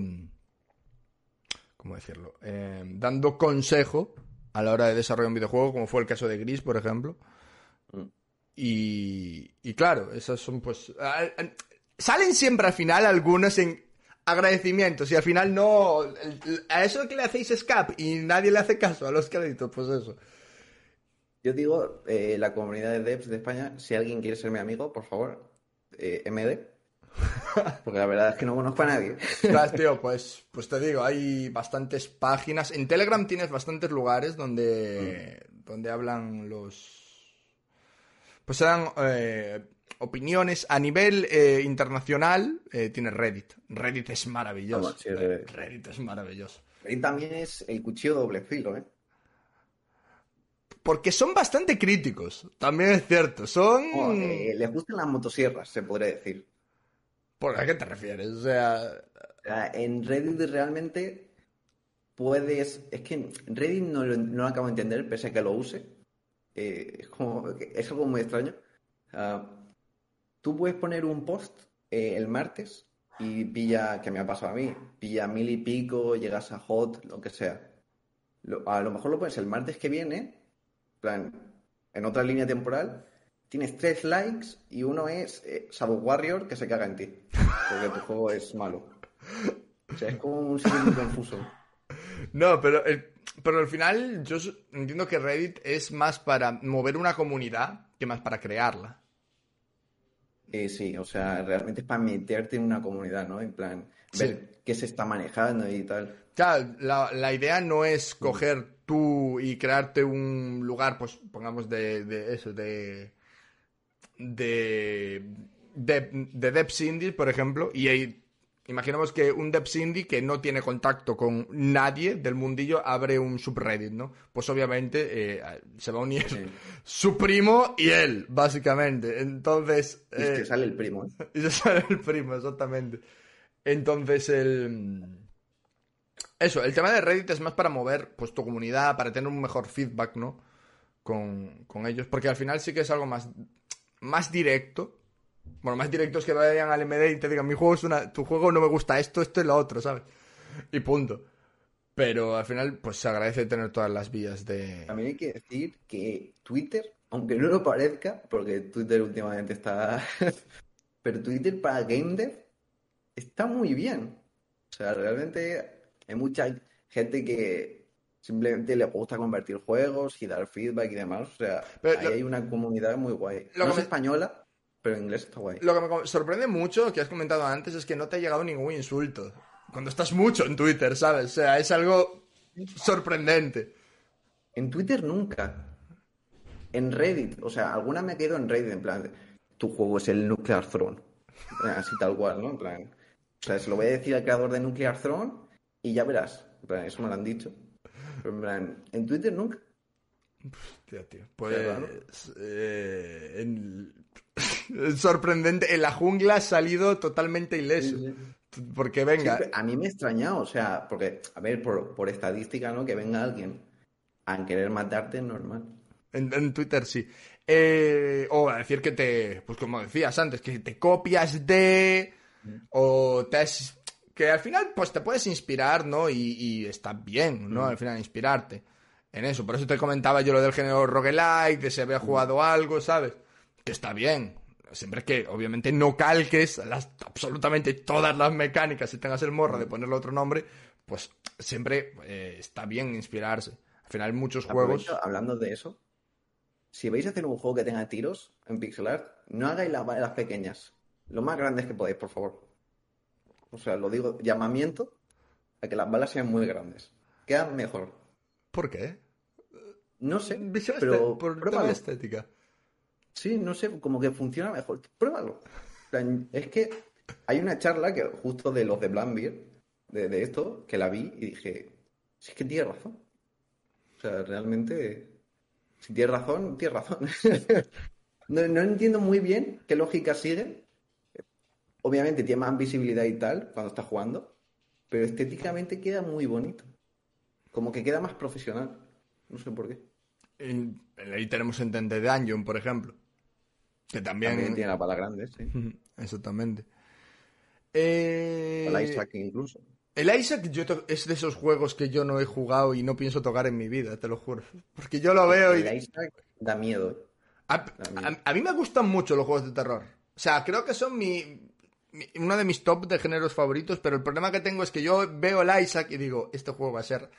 ¿Cómo decirlo? Eh, dando consejo a la hora de desarrollar un videojuego, como fue el caso de Gris, por ejemplo. Mm. Y, y claro, esas son pues... Salen siempre al final algunos en agradecimientos y al final no... el- A eso que le hacéis escape y nadie le hace caso a los créditos, pues eso. Yo digo, eh, la comunidad de devs de España, si alguien quiere ser mi amigo, por favor, eh, MD. Porque la verdad es que no conozco a nadie. Tío, pues, pues te digo, hay bastantes páginas. En Telegram tienes bastantes lugares donde, donde hablan los... Pues se dan eh, opiniones a nivel eh, internacional. eh, tienes Reddit. Reddit es maravilloso. Sí, Reddit. Reddit es maravilloso. Y también es el cuchillo doble filo, ¿eh? Porque son bastante críticos. También es cierto. Son... Eh, les gustan las motosierras, se podría decir. ¿Por a qué te refieres? O sea... En Reddit realmente puedes. Es que Reddit no lo, no lo acabo de entender, pese a que lo use. Es como, es algo muy extraño. Ah, tú puedes poner un post eh, el martes y pilla, que me ha pasado a mí, pilla mil y pico, llegas a hot, lo que sea. A lo mejor lo pones el martes que viene, en plan, en otra línea temporal, tienes tres likes y uno es eh, Sabo Warrior que se caga en ti, porque tu juego es malo. O sea, es como un sitio confuso. No, pero, el- pero al final yo entiendo que Reddit es más para mover una comunidad que más para crearla. Eh, sí, o sea, realmente es para meterte en una comunidad, ¿no? En plan, ver qué se está manejando y tal. Claro, la, la idea no es coger tú y crearte un lugar, pues pongamos de, de eso, de. De. de, de por ejemplo, y ahí. Imaginemos que un devs indie que no tiene contacto con nadie del mundillo abre un subreddit, ¿no? Pues obviamente eh, se va a unir Sí. su primo y él, básicamente. Entonces. Y es eh, que sale el primo, ¿eh? y se sale el primo, exactamente. Entonces, el. Eso, el tema de Reddit es más para mover pues, tu comunidad, para tener un mejor feedback, ¿no? Con, con ellos. Porque al final sí que es algo más, más directo. Bueno, más directo es que vayan al MD y te digan, mi juego es una. Tu juego no me gusta esto, esto y lo otro, ¿sabes? Y punto. Pero al final, pues se agradece tener todas las vías de. También hay que decir que Twitter, aunque no lo parezca, porque Twitter últimamente está... Pero Twitter para Game Dev está muy bien. O sea, realmente hay mucha gente que simplemente le gusta convertir juegos y dar feedback y demás. O sea, Pero ahí lo- hay una comunidad muy guay. Lo No que es me- española, pero en inglés está guay. Lo que me sorprende mucho, que has comentado antes, es que no te ha llegado ningún insulto. Cuando estás mucho en Twitter, ¿sabes? O sea, es algo sorprendente. En Twitter nunca. En Reddit, o sea, alguna me ha quedado en Reddit, en plan, tu juego es el Nuclear Throne. Así tal cual, ¿no? En plan, o sea, se lo voy a decir al creador de Nuclear Throne y ya verás. En plan, eso me lo han dicho. Pero en plan, en Twitter nunca. Tío. Pues. eh, en- es sorprendente. En la jungla has salido totalmente ileso. Sí, Porque venga. Sí, a mí me ha extrañado, o sea, porque, a ver, por, por estadística, ¿no? Que venga alguien a querer matarte es normal. En, en Twitter sí. Eh, o a decir que te, pues como decías antes, que te copias de, o te has- que al final pues te puedes inspirar, ¿no? Y, y está bien, ¿no? Al final inspirarte. en eso. Por eso te comentaba yo lo del género roguelike, de si había jugado algo, ¿sabes? Que está bien. Siempre que, obviamente, no calques las, absolutamente todas las mecánicas si tengas el morro de ponerle otro nombre, pues siempre eh, está bien inspirarse. Al final, muchos juegos. Hablando de eso, si vais a hacer un juego que tenga tiros en pixel art, no hagáis las balas pequeñas. Lo más grandes que podéis, por favor. O sea, lo digo, llamamiento a que las balas sean muy grandes. Queda mejor. ¿Por qué? No sé, pero por tema estética. Sí, no sé, como que funciona mejor. Pruébalo. Es que hay una charla que justo de los de Blambeer, de, de esto, que la vi y dije, si es que tiene razón. O sea, realmente si tienes razón, tienes razón. no, entiendo muy bien qué lógica sigue. Obviamente tiene más visibilidad y tal cuando estás jugando, pero estéticamente queda muy bonito. Como que queda más profesional. No sé por qué. ahí tenemos Entente Dungeon, por ejemplo. Que también... tiene la pala grande, sí. Exactamente. Eh... La Isaac incluso. El Isaac yo es de esos juegos que yo no he jugado y no pienso tocar en mi vida, te lo juro. Porque yo lo veo y... El Isaac da miedo. A, mí me gustan mucho los juegos de terror. O sea, creo que son mi, uno de mis top de géneros favoritos, pero el problema que tengo es que yo veo el Isaac y digo, este juego va a ser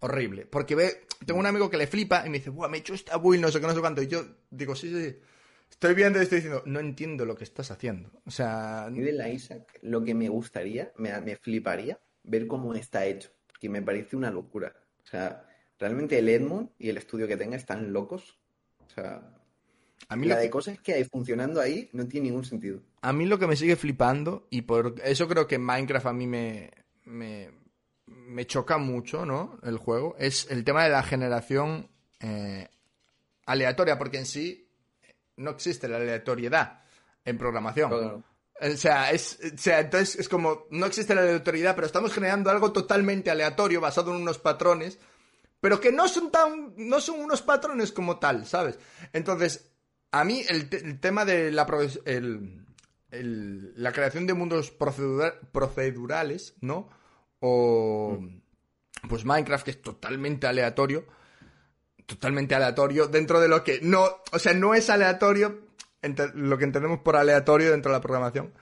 horrible. Porque ve, tengo un amigo que le flipa y me dice, Buah, me he hecho esta build, no sé qué, no sé cuánto. Y yo digo, sí, sí, sí. Estoy viendo y estoy diciendo, no entiendo lo que estás haciendo. O sea... Y del Isaac, lo que me gustaría, me, me fliparía, ver cómo está hecho, que me parece una locura. O sea, realmente el Edmund y el estudio que tenga están locos. O sea, a mí la de cosas que hay funcionando ahí no tiene ningún sentido. A mí lo que me sigue flipando, y por eso creo que Minecraft a mí me, me, me choca mucho, ¿no? El juego, es el tema de la generación eh, aleatoria, porque en sí no existe la aleatoriedad en programación. O sea, es, o sea, entonces es como, no existe la aleatoriedad, pero estamos generando algo totalmente aleatorio basado en unos patrones, pero que no son tan, no son unos patrones como tal, ¿sabes? Entonces, a mí el, tema de la, la creación de mundos procedurales, ¿no? O, pues Minecraft, que es totalmente aleatorio, totalmente aleatorio, dentro de lo que no, o sea, no es aleatorio, lo que entendemos por aleatorio dentro de la programación.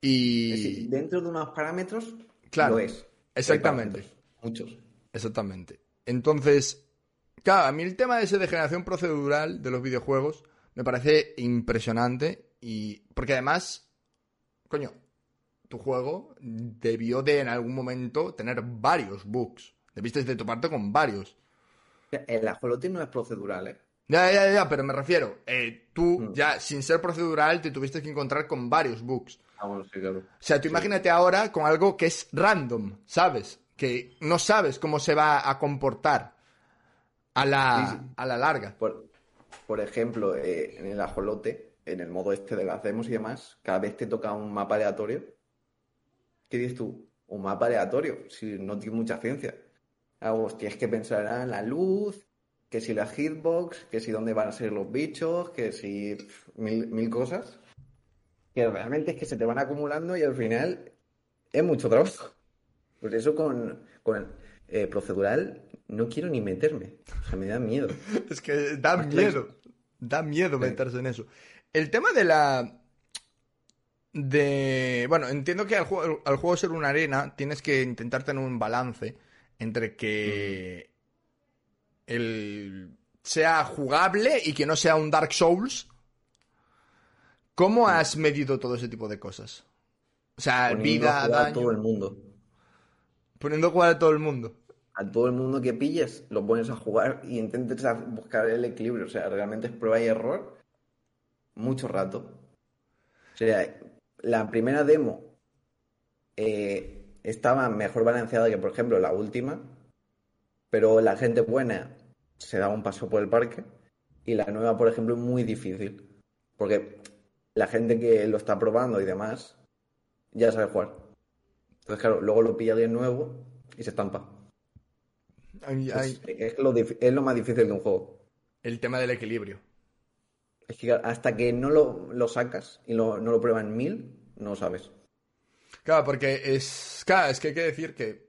Y. dentro de unos parámetros, claro, lo es. Exactamente. Muchos. Exactamente. Entonces, claro, a mí el tema de ese de generación procedural de los videojuegos me parece impresionante. Y. Porque además, coño, tu juego debió de en algún momento tener varios bugs. Debiste de toparte con varios. El ajolote no es procedural, ¿eh? Ya, ya, ya, pero me refiero, eh, tú mm. ya sin ser procedural te tuviste que encontrar con varios bugs. Ah, bueno, sí, claro. O sea, tú imagínate ahora con algo que es random, ¿sabes? Que no sabes cómo se va a comportar a la, A la larga. Por, por ejemplo, eh, en el ajolote, en el modo este de las demos y demás, cada vez te toca un mapa aleatorio. ¿Qué dices tú? Un mapa aleatorio, si no tiene mucha ciencia. Ah, tienes que pensar en la luz, que si la hitbox, que si dónde van a ser los bichos, que si mil, cosas, que realmente es que se te van acumulando y al final es mucho trabajo. Pues eso con, con eh, procedural no quiero ni meterme. O sea, me da miedo. es que da miedo. Da miedo meterse en eso. El tema de la. De. Bueno, entiendo que al juego, al juego ser una arena, tienes que intentar tener un balance entre que el sea jugable y que no sea un Dark Souls. ¿Cómo has medido todo ese tipo de cosas? O sea, vida, a todo el mundo. Poniendo a jugar a todo el mundo. A todo el mundo que pilles, lo pones a jugar y intentes buscar el equilibrio. O sea, realmente es prueba y error mucho rato. O sea, la primera demo eh, estaba mejor balanceada que, por ejemplo, la última pero la gente buena se da un paso por el parque y la nueva, por ejemplo, es muy difícil. Porque la gente que lo está probando y demás ya sabe jugar. Entonces, claro, luego lo pilla alguien nuevo y se estampa. Es, lo, más difícil de un juego. El tema del equilibrio. Es que hasta que no lo, sacas y no lo prueban mil, no lo sabes. Claro, porque es. Claro, es que hay que decir que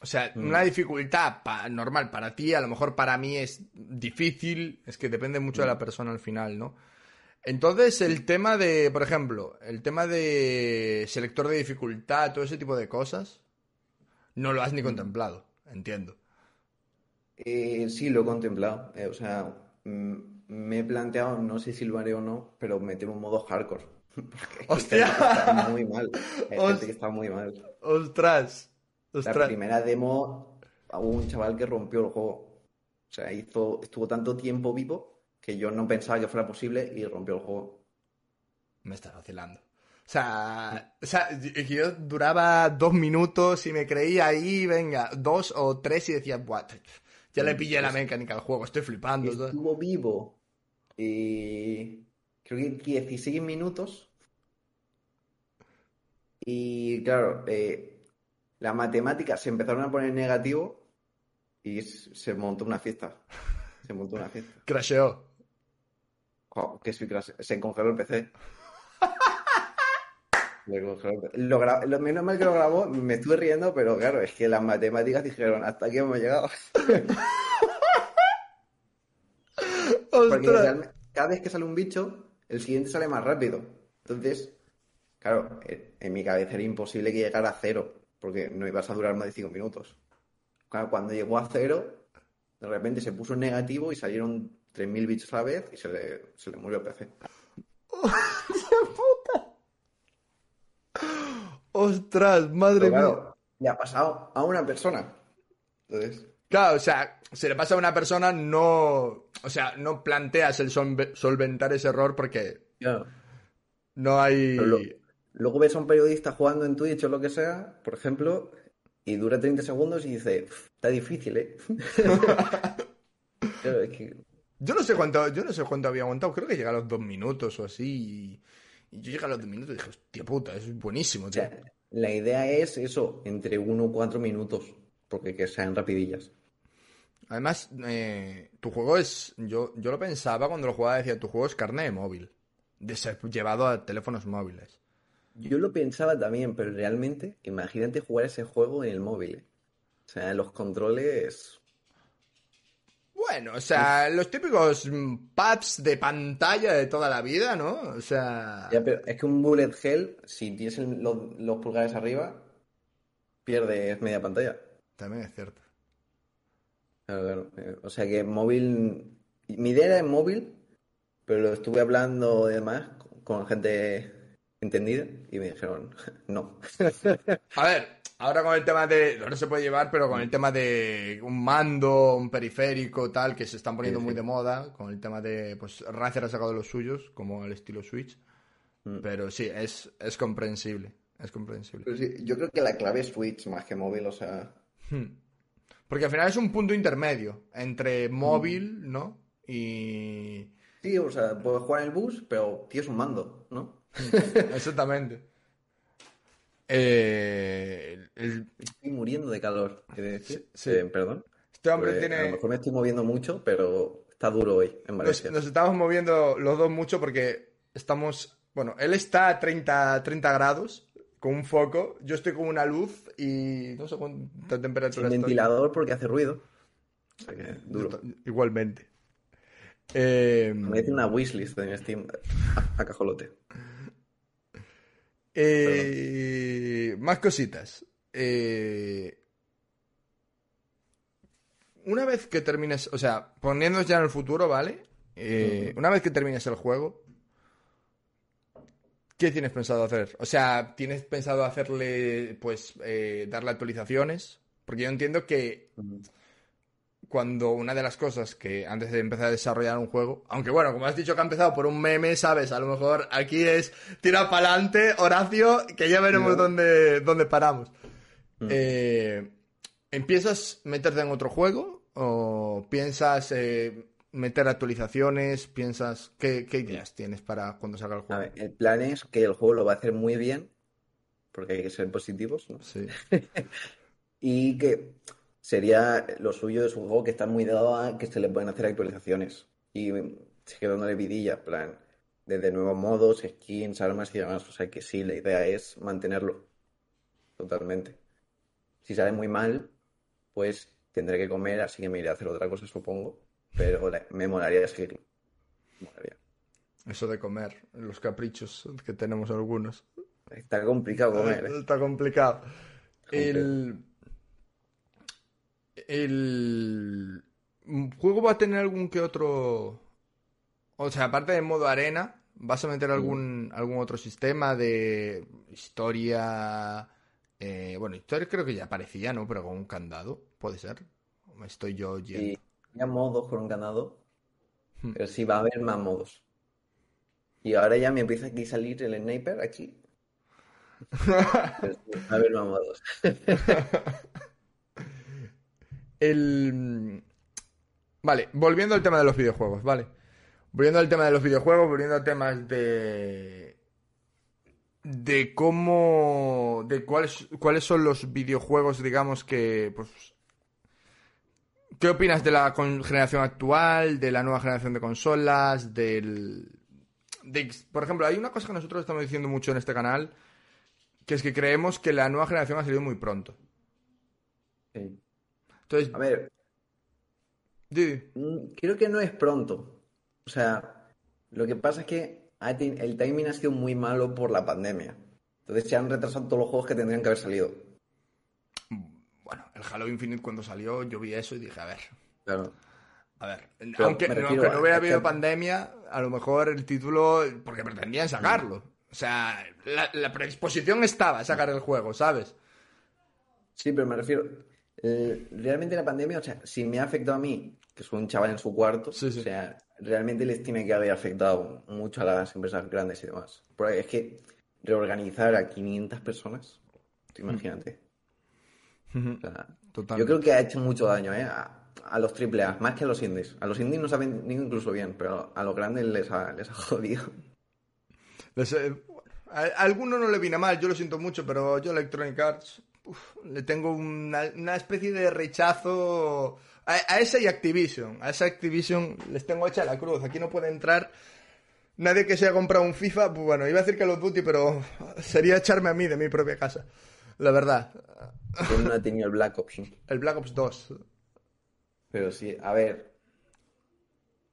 o sea, una dificultad pa- normal para ti, a lo mejor para mí es difícil, es que depende mucho de la persona al final, ¿no? Entonces, el tema de, por ejemplo, el tema de selector de dificultad, todo ese tipo de cosas, no lo has ni contemplado, entiendo. Eh, sí, lo he contemplado. Eh, o sea, mm, me he planteado, no sé si lo haré o no, pero meter un modo hardcore. ¡Hostia! está muy mal. Hay gente que está muy mal. ¡Ostras! La ¡Ostras! primera demo, hubo un chaval que rompió el juego. O sea, hizo, estuvo tanto tiempo vivo que yo no pensaba que fuera posible y rompió el juego. Me estás vacilando. O sea, o sea, yo duraba dos minutos y me creía ahí, venga, dos o tres y decía, "Buah, ya le pillé la mecánica al juego, estoy flipando. Estuvo vivo eh, creo que 16 minutos. Y claro, eh, las matemáticas se empezaron a poner negativo y se montó una fiesta. Se montó una fiesta. Crasheó. Jo, que sí, se- se congeló el PC. Le congeló el PC. Lo, menos mal que lo grabó, me estuve riendo, pero claro, es que las matemáticas dijeron, hasta aquí hemos llegado. Porque cada vez que sale un bicho, el siguiente sale más rápido. Entonces, claro, eh, en mi cabeza era imposible que llegara a cero, porque no ibas a durar más de cinco minutos. Claro, cuando llegó a cero, de repente se puso en negativo y salieron 3.000 bichos a la vez y se le, se le murió el PC. ¡Ostras! ¡Madre Pero mía! claro, le ha pasado a una persona. Entonces, Claro, o sea, se le pasa a una persona, no. O sea, no planteas el solve- solventar ese error porque claro. no hay. Lo- Luego ves a un periodista jugando en Twitch o lo que sea, por ejemplo, y dura 30 segundos y dice, "Uf, está difícil, ¿eh? Claro, es que Yo no sé cuánto, yo no sé cuánto había aguantado, creo que llega a los dos minutos o así. Y, yo llegué a los dos minutos y dije, hostia puta, es buenísimo, O tío. sea, la idea es eso, entre 1 y 4 minutos, porque que sean rapidillas. Además, eh, tu juego es. Yo, yo lo pensaba cuando lo jugaba, decía, tu juego es carne de móvil. De ser llevado a teléfonos móviles. Yo lo pensaba también, pero realmente, imagínate jugar ese juego en el móvil. ¿eh? O sea, los controles... Bueno, o sea, los típicos mm, pads de pantalla de toda la vida, ¿no? O sea. Ya, pero es que un bullet hell, si tienes los, los pulgares arriba, pierdes media pantalla. También es cierto. Claro, claro. Eh, O sea que móvil... Mi idea era en móvil, pero lo estuve hablando y demás con gente entendida y me dijeron, no. A ver, ahora con el tema de. No se puede llevar, pero con el tema de un mando, un periférico, tal, que se están poniendo Sí, muy de moda, con el tema de. Pues Razer ha sacado los suyos, como el estilo Switch. Mm. Pero sí, es, es comprensible. Es comprensible. Pero sí, yo creo que la clave es Switch más que móvil, o sea... Porque al final es un punto intermedio entre móvil, ¿no? Y. Sí, o sea, puedes jugar en el bus, pero tienes un mando, ¿no? Exactamente. Eh, el- Estoy muriendo de calor, decir. Sí, sí. Eh, perdón. este hombre Pues, A lo tiene. mejor me estoy moviendo mucho, pero está duro hoy en Nos, Valencia. nos estamos moviendo los dos mucho porque estamos. Bueno, él está a 30, 30 grados con un foco. Yo estoy con una luz y no sé cuánta temperatura estoy. ventilador porque hace ruido. O sea que Yo duro. Igualmente. Eh, Me hace una wishlist en Steam a, a cajolote. Eh, más cositas. Eh, una vez que termines, o sea, poniéndonos ya en el futuro, ¿vale? Eh, Una vez que termines el juego, ¿qué tienes pensado hacer? O sea, ¿tienes pensado hacerle, pues, eh, darle actualizaciones? Porque yo entiendo que cuando una de las cosas que antes de empezar a desarrollar un juego, aunque bueno, como has dicho que ha empezado por un meme, ¿sabes? A lo mejor aquí es tira para adelante, Horacio, que ya veremos Ya. dónde, dónde paramos. Eh, ¿Empiezas a meterte en otro juego? ¿O piensas eh, meter actualizaciones? ¿Piensas qué, qué ideas tienes para cuando salga el A juego? ver, el plan es que el juego lo va a hacer muy bien, porque hay que ser positivos, ¿no? Sí. Y que sería lo suyo es un juego que está muy dado a que se le pueden hacer actualizaciones. Y sigue dándole vidilla, plan, desde nuevos modos, skins, armas y demás. O sea que sí, la idea es mantenerlo. Totalmente. si sale muy mal, pues tendré que comer, así que me iré a hacer otra cosa, supongo. Pero me molaría seguirlo. Molaría. Eso de comer, los caprichos que tenemos algunos. Está complicado comer, ¿eh? Está complicado. El, el juego va a tener algún que otro. O sea, aparte de modo arena, ¿vas a meter algún, algún otro sistema de historia? Eh, bueno, historia creo que ya aparecía, ¿no? Pero con un candado, puede ser. ¿O me estoy yo yendo? Y ya modos con un ganado, Hmm. pero sí va a haber más modos. Y ahora ya me empieza aquí a salir el sniper aquí. Pero sí, va a haber más modos. El. Vale, volviendo al tema de los videojuegos, vale. Volviendo al tema de los videojuegos, volviendo a temas de. De cómo. De cuáles, cuáles son los videojuegos, digamos, que. Pues. ¿Qué opinas de la generación actual, de la nueva generación de consolas, del. de- por ejemplo, hay una cosa que nosotros estamos diciendo mucho en este canal, que es que creemos que la nueva generación ha salido muy pronto. Sí. Entonces, A ver, mm, creo que no es pronto. O sea, lo que pasa es que el timing ha sido muy malo por la pandemia. Entonces se han retrasado todos los juegos que tendrían que haber salido. Bueno, el Halo Infinite cuando salió, yo vi eso y dije, a ver, Claro. a ver. Pero aunque, no, refiero aunque no a- hubiera que- habido pandemia, a lo mejor el título, porque pretendían sacarlo. O sea, la, la predisposición estaba a sacar el juego, ¿sabes? Sí, pero me refiero. Eh, realmente la pandemia, o sea, si me ha afectado a mí, que soy un chaval en su cuarto, Sí, sí. o sea, realmente les tiene que haber afectado mucho a las empresas grandes y demás. Porque es que reorganizar a 500 personas, tú imagínate. O sea, yo creo que ha hecho mucho daño, ¿eh? A, a los AAA, más que a los indies. A los indies nos ha venido incluso bien, pero a los grandes les ha, les ha jodido. Les, eh, a, a alguno no le viene mal, yo lo siento mucho, pero yo a Electronic Arts uf, le tengo una, una especie de rechazo a, a esa y Activision. A esa Activision les tengo hecha la cruz. Aquí no puede entrar nadie que se haya comprado un FIFA. Pues bueno, iba a decir Call of Duty, pero sería echarme a mí de mi propia casa. La verdad. Yo no he tenido el Black Ops. El Black Ops 2. Pero sí, a ver.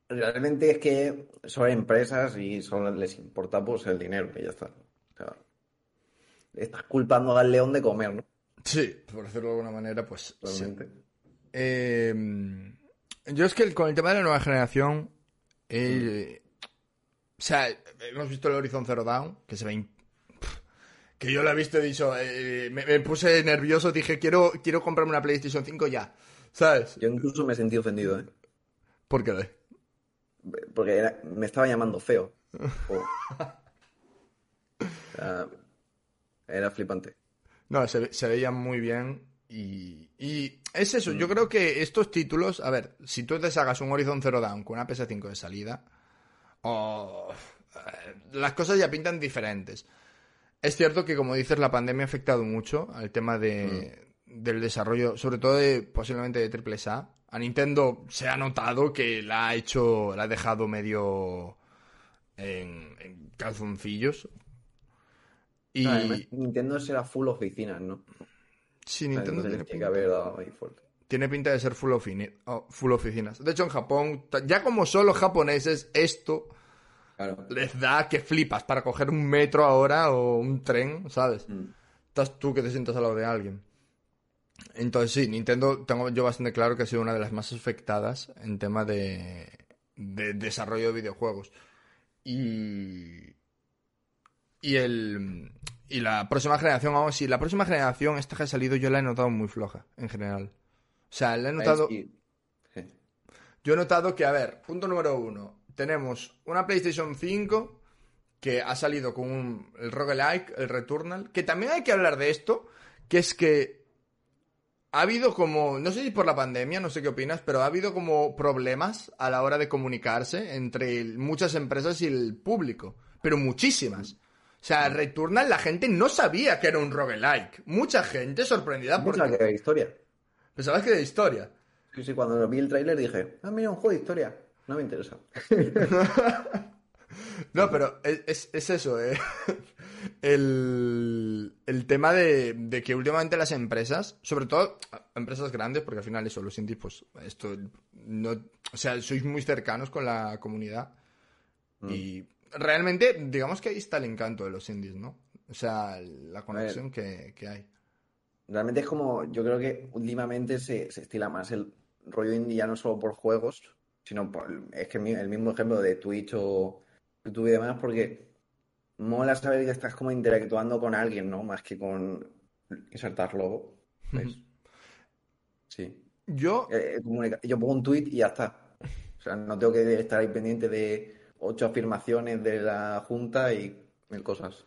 Realmente es que son empresas y solo les importa pues el dinero y ya está. O sea, estás culpando al león de comer, ¿no? Sí, por decirlo de alguna manera, pues sí. Realmente. Eh, yo es que el- con el tema de la nueva generación, eh, o sea, hemos visto el Horizon Zero Dawn, que se ve... Que yo lo he visto y he dicho, eh, me, me puse nervioso, dije, quiero, quiero comprarme una PlayStation 5 ya, ¿sabes? Yo incluso me sentí ofendido, ¿eh? ¿Por qué? Porque era- me estaba llamando feo. Era flipante. No, se, se veía muy bien y, y es eso, yo creo que estos títulos, a ver, si tú te sacas un Horizon Zero Dawn con una PS5 de salida, o eh, las cosas ya pintan diferentes. Es cierto que, como dices, la pandemia ha afectado mucho al tema de, del desarrollo, sobre todo de, posiblemente de Triple A. A Nintendo se ha notado que la ha hecho, la ha dejado medio en, en calzoncillos. Y Además, Nintendo será full oficinas, ¿no? sí, Nintendo entonces tiene pinta. haber dado ahí fuerte. Tiene pinta de ser full, oh, full oficinas. De hecho, en Japón, ya como son los japoneses, esto Claro. les da que flipas para coger un metro ahora o un tren, ¿sabes? Mm. Estás tú que te sientas al lado de alguien. Entonces, sí, Nintendo tengo yo bastante claro que ha sido una de las más afectadas en tema de, de desarrollo de videojuegos. Y. Y el. Y la próxima generación, vamos, sí, la próxima generación, esta que ha salido, yo la he notado muy floja, en general. O sea, la he notado. Yo he notado que, a ver, punto número uno, tenemos una PlayStation 5 que ha salido con un, el roguelike, el Returnal, que también hay que hablar de esto, que es que ha habido como, no sé si por la pandemia, no sé qué opinas, pero ha habido como problemas a la hora de comunicarse entre muchas empresas y el público, pero muchísimas. O sea, Returnal la gente no sabía que era un roguelike. Mucha gente sorprendida por... Pensaba que era historia. Pensabas que era de historia. Sí, sí, cuando vi el tráiler dije, ah, mira, un juego de historia. No me interesa. No, pero es, es- es eso, eh. el, el tema de, de que últimamente las empresas, sobre todo empresas grandes, porque al final eso, los indies, pues esto, no, o sea, sois muy cercanos con la comunidad Mm. y realmente, digamos que ahí está el encanto de los indies, ¿no? O sea, la conexión que, que hay. Realmente es como, yo creo que últimamente se, se estila más el rollo indie ya no solo por juegos, sino por, es que el mismo ejemplo de Twitch o YouTube y demás, porque mola saber que estás como interactuando con alguien, ¿no? Más que con insertar logo. ¿ves? Sí. Yo, Eh, comunica- Yo pongo un tweet y ya está. O sea, no tengo que estar ahí pendiente de ocho afirmaciones de la Junta y mil cosas.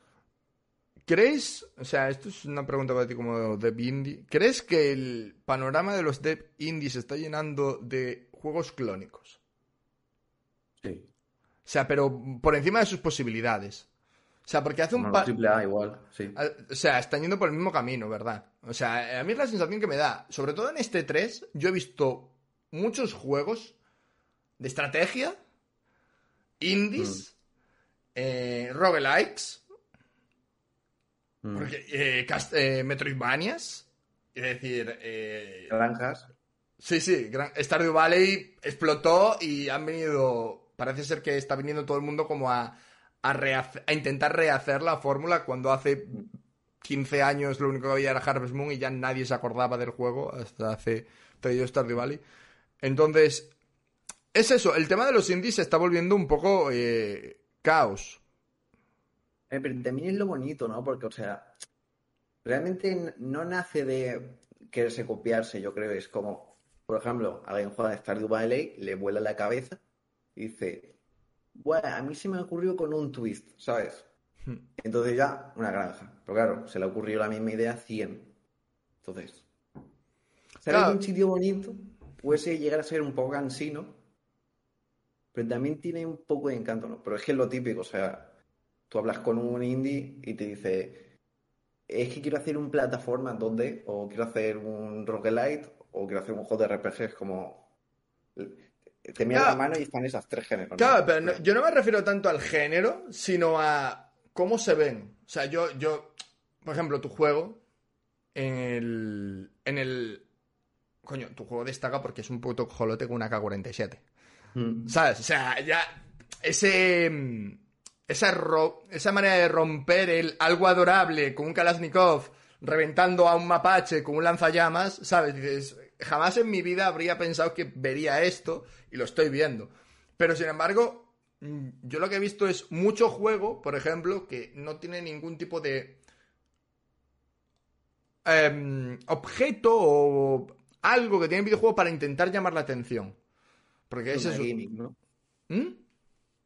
¿crees, o sea, esto es una pregunta para ti como dev indie, ¿crees que el panorama de los dev indie se está llenando de juegos clónicos? Sí. O sea, pero por encima de sus posibilidades. O sea, porque hace un par... igual, sí. O sea, están yendo por el mismo camino, ¿verdad? O sea, a mí es la sensación que me da, sobre todo en este 3, yo he visto muchos juegos de estrategia, indies, eh, roguelikes, Mm. porque, eh, cast- eh, Metroidvanias, es decir, eh, Granjas. sí, sí, Gran- Stardew Valley explotó y han venido, parece ser que está viniendo todo el mundo como a, a, a intentar rehacer la fórmula cuando hace 15 años lo único que había era Harvest Moon y ya nadie se acordaba del juego hasta hace traído Stardew Valley. Entonces, es eso, el tema de los indies se está volviendo un poco eh, caos. Eh, pero también es lo bonito, ¿no? Porque, o sea, realmente no nace de quererse copiarse, yo creo. Es como, por ejemplo, alguien juega Stardew Valley, le vuela la cabeza y dice, bueno, a mí se me ocurrió con un twist, ¿sabes? Entonces ya, una granja. Pero claro, se le ocurrió la misma idea a 100. Entonces, ser Claro. un sitio bonito puede llegar a ser un poco cansino, pero también tiene un poco de encanto, ¿no? Pero es que es lo típico, o sea, tú hablas con un indie y te dice, es que quiero hacer un plataforma 2D, o quiero hacer un roguelite, o quiero hacer un juego de RPG, es como... Te miras Claro. la mano y están esas tres géneros. ¿no? Claro, pero no- yo no me refiero tanto al género, sino a cómo se ven. O sea, yo, yo, por ejemplo, tu juego, en el, en el, coño, tu juego destaca porque es un puto jolote con una K-47. Mm. ¿Sabes? O sea, ya, ese, mm, esa, esa manera de romper el algo adorable con un Kalashnikov reventando a un mapache con un lanzallamas, ¿sabes? Dices, jamás en mi vida habría pensado que vería esto y lo estoy viendo. Pero sin embargo, mm, yo lo que he visto es mucho juego, por ejemplo, que no tiene ningún tipo de em, objeto o algo que tiene el videojuego para intentar llamar la atención. Porque Es ese una gimmick, ¿no? ¿Mm?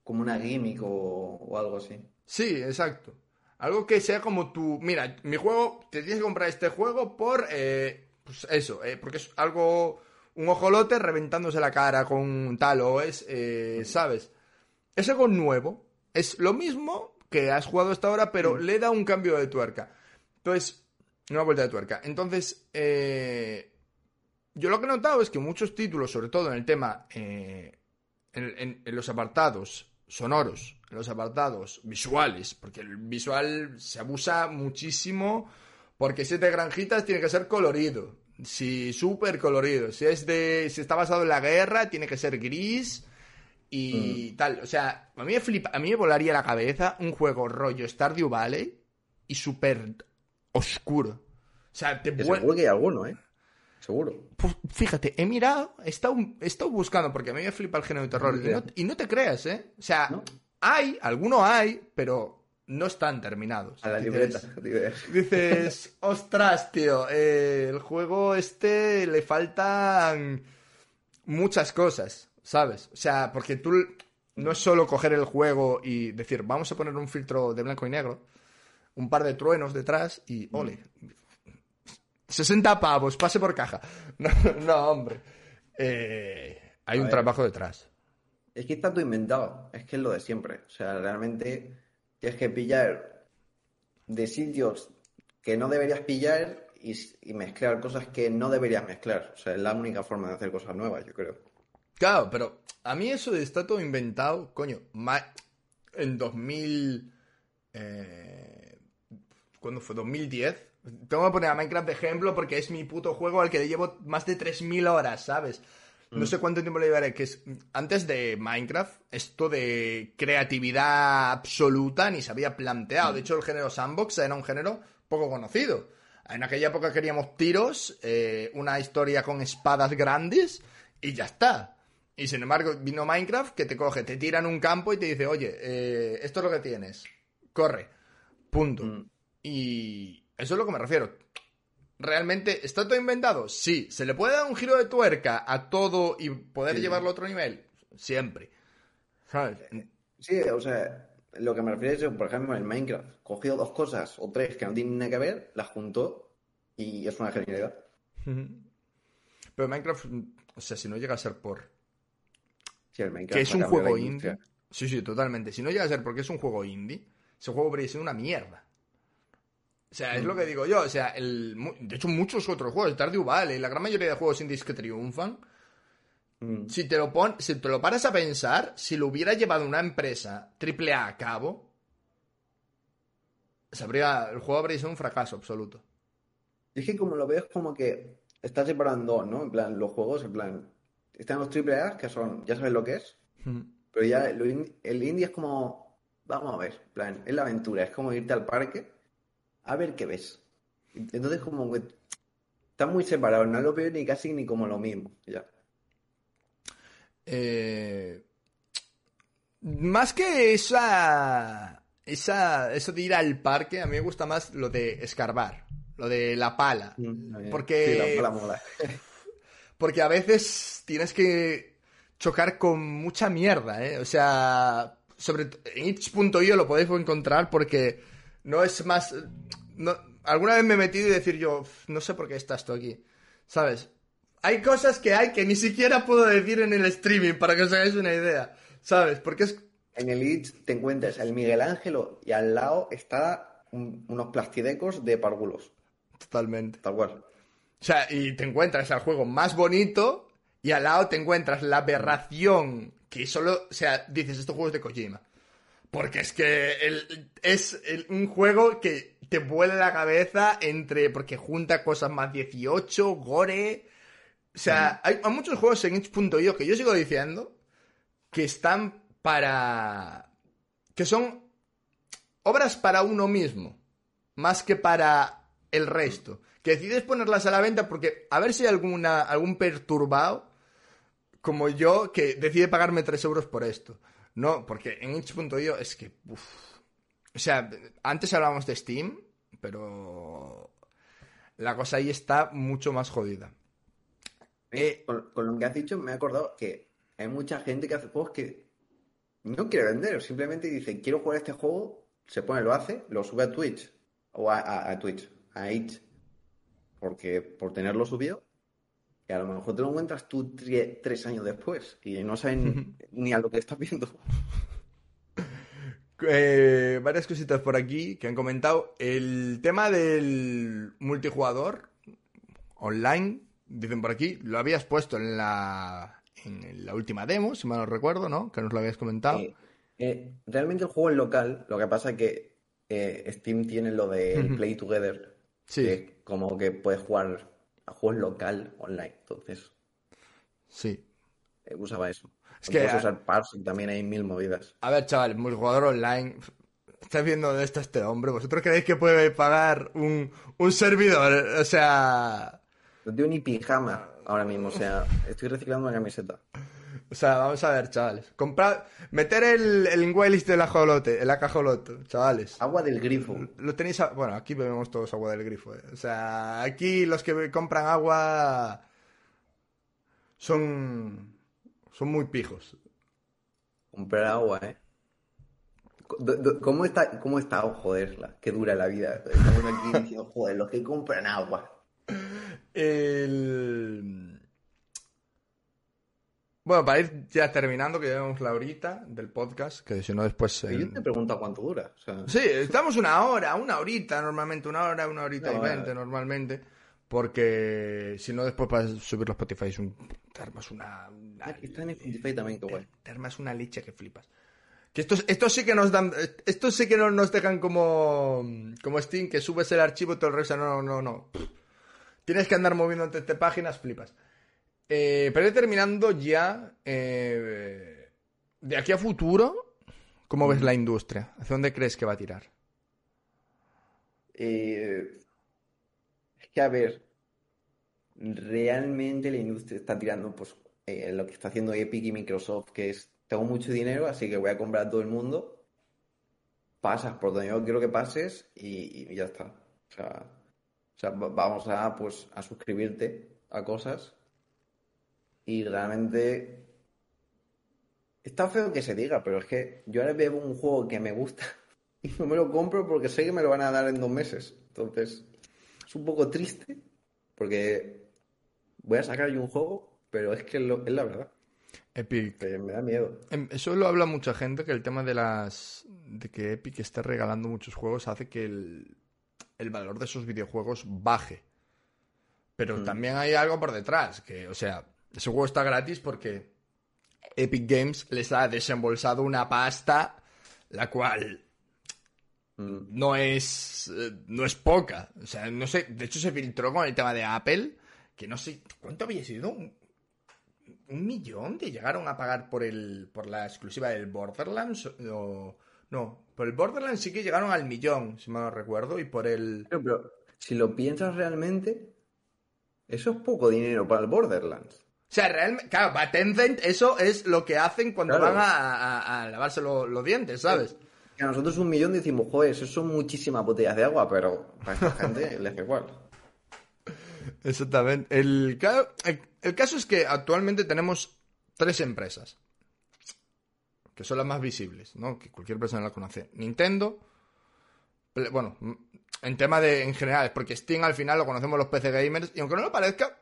Como una gimmick o, o algo así. Sí, exacto. Algo que sea como tu... Mira, mi juego, te tienes que comprar este juego por... eh, pues eso, eh, porque es algo... Un ojolote reventándose la cara con tal o es... eh, ¿Sabes? Es algo nuevo. Es lo mismo que has jugado hasta ahora, pero le da un cambio de tuerca. Entonces, una vuelta de tuerca. Entonces, eh, yo lo que he notado es que muchos títulos, sobre todo en el tema... eh, en, en- en los apartados sonoros, en los apartados visuales, porque el visual se abusa muchísimo, porque si es de granjitas tiene que ser colorido, si súper colorido, si es de, si está basado en la guerra tiene que ser gris y tal, o sea, a mí me flipa, a mí me volaría la cabeza un juego rollo Stardew Valley y súper oscuro, o sea, te Que vuel- alguno, ¿eh? Seguro. pues fíjate, he mirado, he estado, he estado buscando, porque a mí me flipa el género de terror. Y no, y no te creas, ¿eh? O sea, ¿No? hay, alguno hay, pero no están terminados. A la Dices- libreta. dices. Dices, ostras, tío, eh, el juego este le faltan muchas cosas, ¿sabes? O sea, porque tú no es solo coger el juego y decir, vamos a poner un filtro de blanco y negro, un par de truenos detrás y ole. 60 pavos, pase por caja. No, no, hombre. Eh, hay A un trabajo detrás. Es que está todo inventado. Es que es lo de siempre. O sea, realmente tienes que pillar de sitios que no deberías pillar y, y mezclar cosas que no deberías mezclar. O sea, es la única forma de hacer cosas nuevas, yo creo. Claro, pero a mí eso de está todo inventado, coño, en 2000, eh, ¿Cuándo fue? ¿2010? Tengo que poner a Minecraft de ejemplo porque es mi puto juego al que le llevo más de 3.000 horas, ¿sabes? No sé cuánto tiempo le llevaré, que es antes de Minecraft, esto de creatividad absoluta ni se había planteado. De hecho, el género sandbox era un género poco conocido. En aquella época queríamos tiros, eh, una historia con espadas grandes y ya está. Y sin embargo, vino Minecraft que te coge, te tira en un campo y te dice, oye, eh, esto es lo que tienes, corre, punto. Mm. Y eso es lo que me refiero. ¿Realmente está todo inventado? Sí. ¿Se le puede dar un giro de tuerca a todo y poder Sí. llevarlo a otro nivel? Siempre. ¿Sabes? Sí, o sea, lo que me refiero es, por ejemplo, en Minecraft, cogió dos cosas o tres que no tienen nada que ver, las juntó y es una genialidad. Pero Minecraft, o sea, si no llega a ser por Sí, el Minecraft que es un juego indie. Sí, sí, totalmente. Si no llega a ser porque es un juego indie, ese juego habría sido una mierda. O sea, es lo que digo yo. O sea, el, de hecho, muchos otros juegos, Stardew Valley, la gran mayoría de juegos indies que triunfan, Mm. si te lo pon, si te lo paras a pensar, si lo hubiera llevado una empresa AAA a cabo, se habría- el juego habría sido un fracaso absoluto. Es que como lo veo es como que está separado en dos, ¿no? En plan, los juegos, en plan, están los AAA, que son, ya sabes lo que es, pero ya lo el indie es como, vamos a ver, en plan, es la aventura, es como irte al parque a ver qué ves. Entonces como que están muy separados, no lo veo ni casi ni como lo mismo, ya. Eh, más que esa, esa, eso de ir al parque, a mí me gusta más lo de escarbar, lo de la pala. Mm, Porque- Sí, la, la mola. Porque a veces tienes que chocar con mucha mierda, ¿eh? O sea, sobre en itch.io lo podéis encontrar porque no es más... no- alguna vez me he metido y decir yo, "Uf, no sé por qué estás tú aquí, ¿sabes? Hay cosas que hay que ni siquiera puedo decir en el streaming para que os hagáis una idea, ¿sabes? Porque es... En el Itch te encuentras el Miguel Ángelo y al lado está un- unos plastidecos de párvulos, Totalmente. tal cual. O sea, y te encuentras al juego más bonito y al lado te encuentras la aberración que solo, o sea, dices, estos juegos de Kojima. Porque es que el- es el- un juego que te vuela la cabeza entre, porque junta cosas más 18, gore. O sea, hay, hay muchos juegos en itch.io que yo sigo diciendo que están para... que son obras para uno mismo, más que para el resto. Que decides ponerlas a la venta porque a ver si hay alguna, algún perturbado como yo que decide pagarme 3 euros por esto. No, porque en itch.io es que... uf. O sea, antes hablábamos de Steam, pero la cosa ahí está mucho más jodida. Eh, Con, con lo que has dicho me he acordado que hay mucha gente que hace juegos que no quiere vender, simplemente dice, quiero jugar este juego, se pone, lo hace, lo sube a Twitch, o a, a- a Twitch, a Itch, porque por tenerlo subido, a lo mejor te lo encuentras tú tre- tres años después, y no saben ni a lo que estás viendo. Eh, varias cositas por aquí que han comentado. El tema del multijugador online, dicen por aquí, lo habías puesto en la, en la última demo, si mal no recuerdo, ¿no? Que nos lo habías comentado. Eh, eh, realmente el juego es local, lo que pasa es que eh, Steam tiene lo del. Play Together, Sí. que como que puedes jugar a juegos local online, entonces Sí. eh, usaba eso. Es que, usar parsing, también hay mil movidas. A ver, chaval, multijugador online. ¿Estáis viendo dónde está este hombre? ¿Vosotros creéis que puede pagar un, un servidor? O sea. No tengo ni pijama ahora mismo, o sea, estoy reciclando una camiseta. O sea, vamos a ver, chavales. Comprar. Meter el, el whitelist del ajolote, el acajoloto, chavales. Agua del grifo. Lo tenéis. a- Bueno, aquí bebemos todos agua del grifo. eh. O sea, aquí los que compran agua. Son. Son muy pijos. Comprar agua, ¿eh? ¿Cómo está, cómo está? Oh, joder, la, que dura la vida. Estamos aquí diciendo, joder, los que compran agua. El... Bueno, para ir ya terminando, que llevamos la horita del podcast, que si no después... Pero Yo te pregunto cuánto dura. O sea, Sí, estamos una hora, una horita normalmente, una hora, una horita No, y veinte normalmente, porque si no después para subirlo a Spotify es un... Te armas una... está en Spotify también, qué guay. Te armas una leche que flipas. Que estos, estos sí que nos dan. Estos sí que no nos dejan como. Como Steam, que subes el archivo y todo el resto. No, no, no. Tienes que andar moviendo entre páginas, flipas. Eh, pero terminando ya. Eh, de aquí a futuro, ¿cómo ves la industria? ¿Hacia dónde crees que va a tirar? Eh, es que, a ver. Realmente la industria está tirando, pues, lo que está haciendo Epic y Microsoft, que es tengo mucho dinero, así que voy a comprar a todo el mundo. Pasas por donde yo quiero que pases y, ya está. O sea, vamos a, pues, a suscribirte a cosas y realmente está feo que se diga, pero es que yo ahora veo un juego que me gusta y no me lo compro porque sé que me lo van a dar en dos meses. Entonces, es un poco triste porque voy a sacar yo un juego, pero es que es la verdad. Epic. me da miedo. Em, eso lo habla mucha gente, que el tema de las. de que Epic esté regalando muchos juegos hace que el, el valor de esos videojuegos baje. Pero mm. también hay algo por detrás, que, o sea, ese juego está gratis porque Epic Games les ha desembolsado una pasta, la cual mm. no es eh, no es poca. O sea, no sé, de hecho se filtró con el tema de Apple, que no sé, ¿cuánto había sido? un millón te llegaron a pagar por el por la exclusiva del Borderlands o no por el Borderlands sí que llegaron al millón si mal no recuerdo y por el pero, si lo piensas realmente eso es poco dinero para el Borderlands sea, realmente, claro, para Tencent eso es lo que hacen cuando van a, lavarse los dientes, ¿sabes? Que a nosotros un millón decimos, joder, eso son muchísimas botellas de agua, pero para esta gente les da igual. Exactamente. El, el, caso es que actualmente tenemos tres empresas. Que son las más visibles, ¿no? Que cualquier persona la conoce. Nintendo. Bueno, en tema de. En general, porque Steam al final lo conocemos los PC gamers. Y aunque no lo parezca,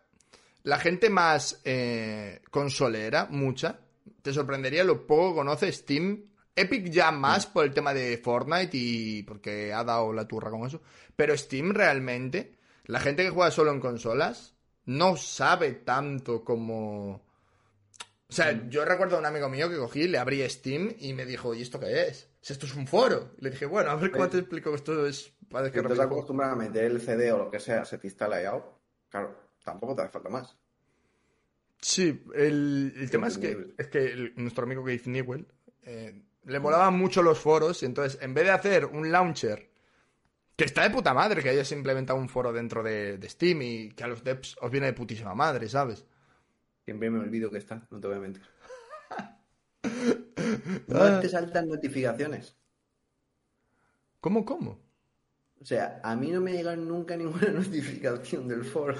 la gente más eh, consolera, mucha. Te sorprendería lo poco que conoce Steam. Epic ya más por el tema de Fortnite y porque ha dado la turra con eso. Pero Steam realmente la gente que juega solo en consolas no sabe tanto como... O sea, mm. yo recuerdo a un amigo mío que cogí, le abrí Steam y me dijo, ¿y esto qué es? Si esto es un foro. le dije, bueno, a ver cómo te explico que esto es para que... te acostumbras a meter el CD o lo que sea, se te instala ya. Claro, tampoco te hace falta más. Sí, el, tema es que, es que nuestro amigo Keith Newell eh, le molaban mucho los foros y entonces en vez de hacer un launcher que está de puta madre que hayas implementado un foro dentro de, Steam y que a los devs os viene de putísima madre, ¿sabes? Siempre me olvido que está, no te voy a mentir. no te saltan notificaciones. ¿Cómo, cómo? O sea, a mí no me llega nunca ninguna notificación del foro.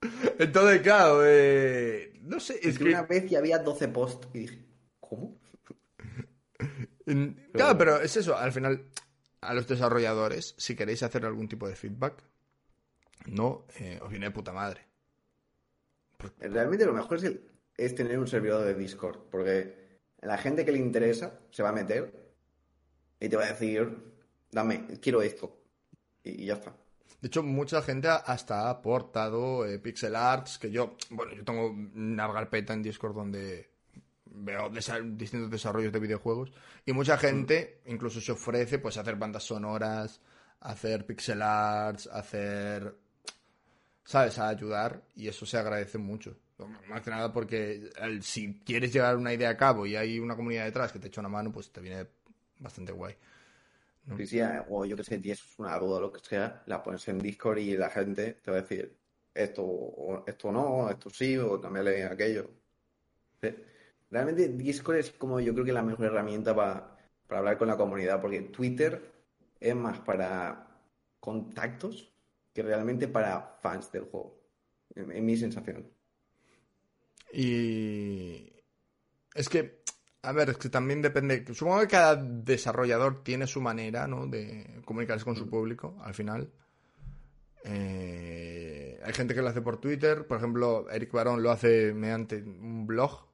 Entonces, claro, eh, no sé. Es, que, una vez ya había 12 posts y dije, ¿cómo? Claro, pero es eso, al final a los desarrolladores, si queréis hacer algún tipo de feedback, no eh, os viene de puta madre. Realmente lo mejor es, es tener un servidor de Discord, porque la gente que le interesa se va a meter y te va a decir, dame, quiero esto. Y, ya está. De hecho, mucha gente hasta ha aportado eh, pixel arts, que yo, bueno, yo tengo una carpeta en Discord donde veo distintos desarrollos de videojuegos y mucha gente incluso se ofrece pues a hacer bandas sonoras, hacer pixel arts, hacer sabes, a ayudar y eso se agradece mucho. Más que nada porque si quieres llevar una idea a cabo y hay una comunidad detrás que te echa una mano, pues te viene bastante guay. Sí, o yo que sé, tienes una duda o lo que sea, la pones en Discord y la gente te va a decir esto, esto no, esto sí, o también aquello. ¿Sí? Realmente Discord es como yo creo que la mejor herramienta para, hablar con la comunidad, porque Twitter es más para contactos que realmente para fans del juego, en, mi sensación. Y es que, a ver, es que también depende, supongo que cada desarrollador tiene su manera, ¿no? De comunicarse con su mm. público, al final. Eh, hay gente que lo hace por Twitter, por ejemplo, Eric Barón lo hace mediante un blog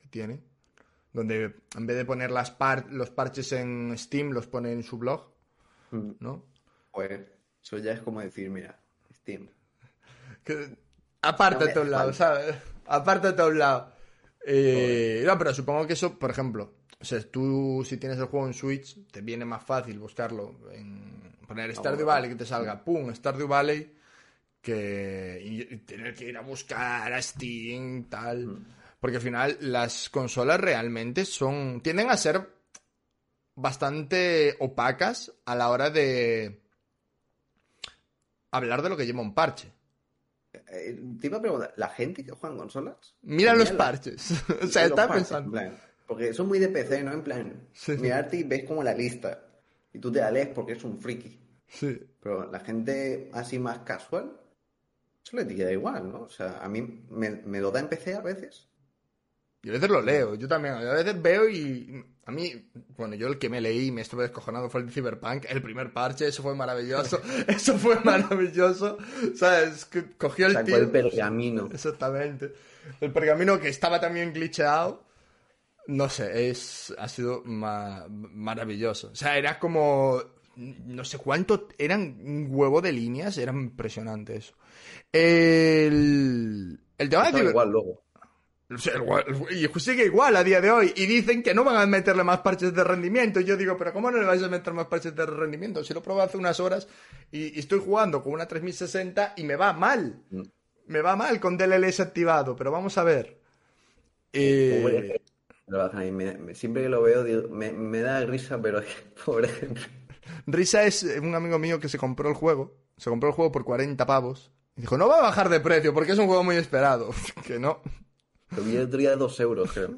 que tiene, donde en vez de poner las los parches en Steam, los pone en su blog, mm. ¿no? Pues eso ya es como decir, mira, Steam. aparte de todos lados, ¿sabes? Aparte de todos lados. Eh, no, pero supongo que eso, por ejemplo, O sea, tú si tienes el juego en Switch, te viene más fácil buscarlo en poner Stardew Valley que te salga, pum, Stardew Valley, que y tener que ir a buscar a Steam, tal. Porque al final las consolas realmente son. tienden a ser bastante opacas a la hora de hablar de lo que lleva un parche. Eh, te iba a preguntar, ¿la gente que juega en consolas? Mira los parches. o sea, está parches, pensando. en plan, porque son muy de PC, ¿no? En plan, sí. mirarte y ves como la lista. Y tú te la lees porque es un friki. Sí. Pero la gente así más casual, eso le queda igual, ¿no? O sea, a mí me, me lo da en PC a veces. Yo a veces lo leo, yo también. A veces veo y a mí, bueno, yo el que me leí y me estuve descojonado fue el de Cyberpunk, el primer parche, eso fue maravilloso. eso fue maravilloso. ¿Sabes? Que cogió el Sacó tío. el pergamino. Exactamente. El pergamino que estaba también glitcheado. No sé, es, ha sido ma- maravilloso. O sea, era como. No sé cuánto. Eran un huevo de líneas. Era impresionante eso. El. El tema de igual luego. O sea, el- y sigue igual a día de hoy. Y dicen que no van a meterle más parches de rendimiento. Y yo digo, pero ¿cómo no le vais a meter más parches de rendimiento? Si lo probé hace unas horas y, y estoy jugando con una 3060 y me va mal. Mm. Me va mal con DLLS activado, pero vamos a ver. Eh, me- siempre que lo veo digo, me, me da risa, pero pobre. Risa es un amigo mío que se compró el juego. Se compró el juego por 40 pavos. Y dijo, no va a bajar de precio porque es un juego muy esperado. que no. Lo vi el otro día a dos euros, creo.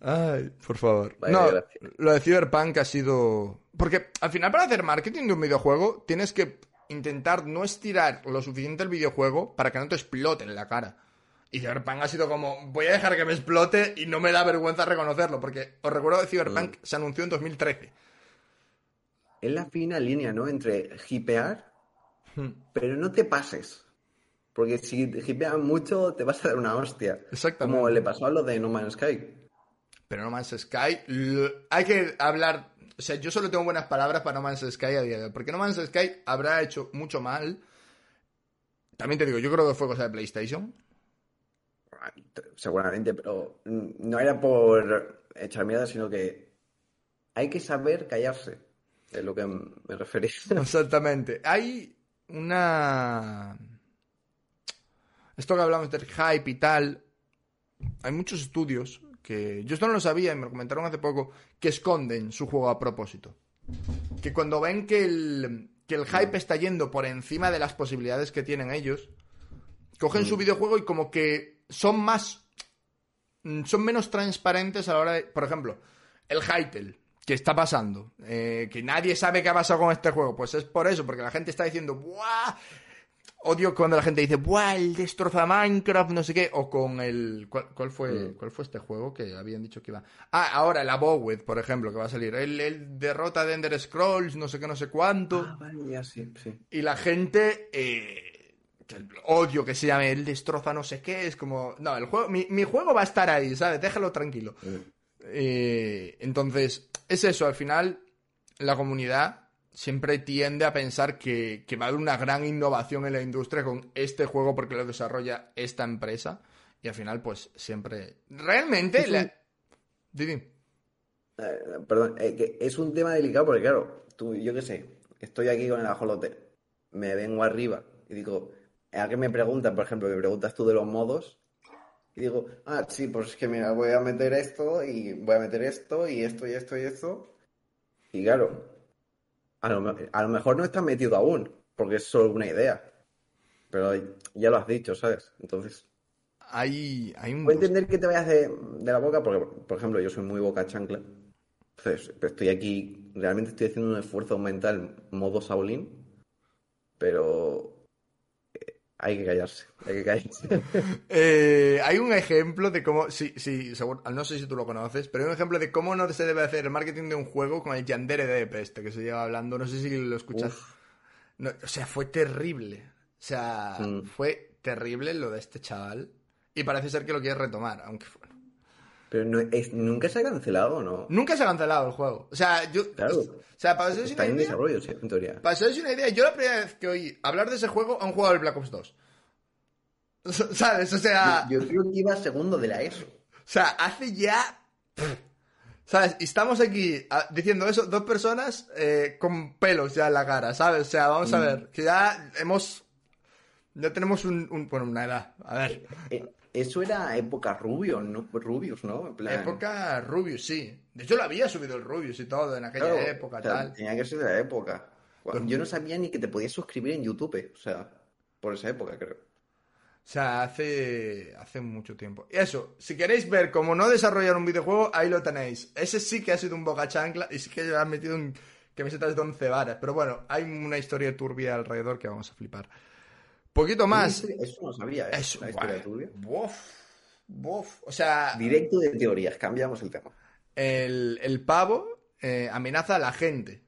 Ay, por favor. Vaya no, desgracia. lo de Cyberpunk ha sido... Porque al final para hacer marketing de un videojuego tienes que intentar no estirar lo suficiente el videojuego para que no te explote en la cara. Y Cyberpunk ha sido como, voy a dejar que me explote y no me da vergüenza reconocerlo, porque os recuerdo que Cyberpunk se anunció en 2013. Es la fina línea, ¿no? Entre hipear, Hmm. pero no te pases. Porque si te hipeas mucho, te vas a dar una hostia. Exactamente. Como le pasó a lo de No Man's Sky. Pero No Man's Sky, hay que hablar. O sea, yo solo tengo buenas palabras para No Man's Sky a día de hoy. Porque No Man's Sky habrá hecho mucho mal. También te digo, yo creo que fue cosa de PlayStation. Seguramente, pero no era por echar mierda, sino que hay que saber callarse. Es lo que me refería. Exactamente. Hay una. Esto que hablamos del hype y tal. Hay muchos estudios que. Yo esto no lo sabía y me lo comentaron hace poco. Que esconden su juego a propósito. Que cuando ven que el, que el hype está yendo por encima de las posibilidades que tienen ellos. Cogen su videojuego y como que son más. mm, Son menos transparentes a la hora de. Por ejemplo, el Hytale. ¿Qué está pasando? Eh, que nadie sabe qué ha pasado con este juego. Pues es por eso, porque la gente está diciendo, ¡buah! Odio cuando la gente dice, ¡buah! El destroza Minecraft, no sé qué. O con el. ¿Cuál, cuál fue, Mm. ¿Cuál fue este juego que habían dicho que iba? Ah, ahora el Abowed, por ejemplo, que va a salir. El, el derrota de Ender Scrolls, no sé qué, no sé cuánto. Ah, vale, ya sí, sí. Y la gente. eh, odio que se llame el destroza no sé qué. Es como. No, el juego. Mi, mi juego va a estar ahí, ¿sabes? Déjalo tranquilo. Mm. Eh, entonces, es eso, al final la comunidad siempre tiende a pensar que, que va a haber una gran innovación en la industria con este juego porque lo desarrolla esta empresa y al final pues siempre... Realmente... Es un- la- Didi. Eh, perdón, eh, que es un tema delicado porque, claro, tú, yo qué sé, estoy aquí con el ajolote, me vengo arriba y digo, a que me preguntan, por ejemplo, me preguntas tú de los modos, y digo, ah, sí, pues es que mira, voy a meter esto y voy a meter esto y esto y esto y esto. Y claro, a lo, a lo mejor no está metido aún, porque es solo una idea, pero ya lo has dicho, ¿sabes? Entonces, Hay, hay un... Puedo entender que te vayas de, de la boca, porque, por ejemplo, yo soy muy boca chancla. Entonces, estoy aquí, realmente estoy haciendo un esfuerzo mental modo Shaolin, pero hay que callarse, hay que callarse. Eh, hay un ejemplo de cómo, sí, sí, seguro- no sé si tú lo conoces, pero hay un ejemplo de cómo no se debe hacer el marketing de un juego con el Yandere de Peste, que se lleva hablando, no sé si lo escuchas. No, o sea, fue terrible. O sea, Mm. fue terrible lo de este chaval. Y parece ser que lo quiere retomar, aunque. Pero no, es, nunca se ha cancelado, ¿no? Nunca se ha cancelado el juego. O sea, yo. Claro. O sea, para que os deis Está una en idea. desarrollo, sí, en teoría. Para que os deis una idea, yo la primera vez que oí hablar de ese juego, han jugado el Black Ops 2. ¿Sabes? O sea. Yo, yo creo que iba segundo de la ESO. O sea, hace ya ¿Sabes? Y estamos aquí ah, diciendo eso, dos personas eh, con pelos ya en la cara, ¿sabes? O sea, vamos a Mm. ver, que ya hemos... Ya tenemos un, un- bueno, una edad. A ver, Eh, Eso era época Rubio, ¿no? Rubius, ¿no? En plan, época Rubius, sí. De hecho, lo había subido el Rubius y todo en aquella claro, época, o sea, tal. Tenía que ser de la época. Yo no sabía ni que te podías suscribir en YouTube, o sea, por esa época, creo. O sea, hace, hace mucho tiempo. Y eso, si queréis ver cómo no desarrollar un videojuego, ahí lo tenéis. Ese sí que ha sido un boca chancla y sí que ha metido en camisetas de 11 varas. Pero bueno, hay una historia turbia alrededor que vamos a flipar. Poquito más. Eso no sabía, ¿eh? Historia turbia. Buf. O sea, Directo de teorías, cambiamos el tema. el, el pavo eh, amenaza a la gente.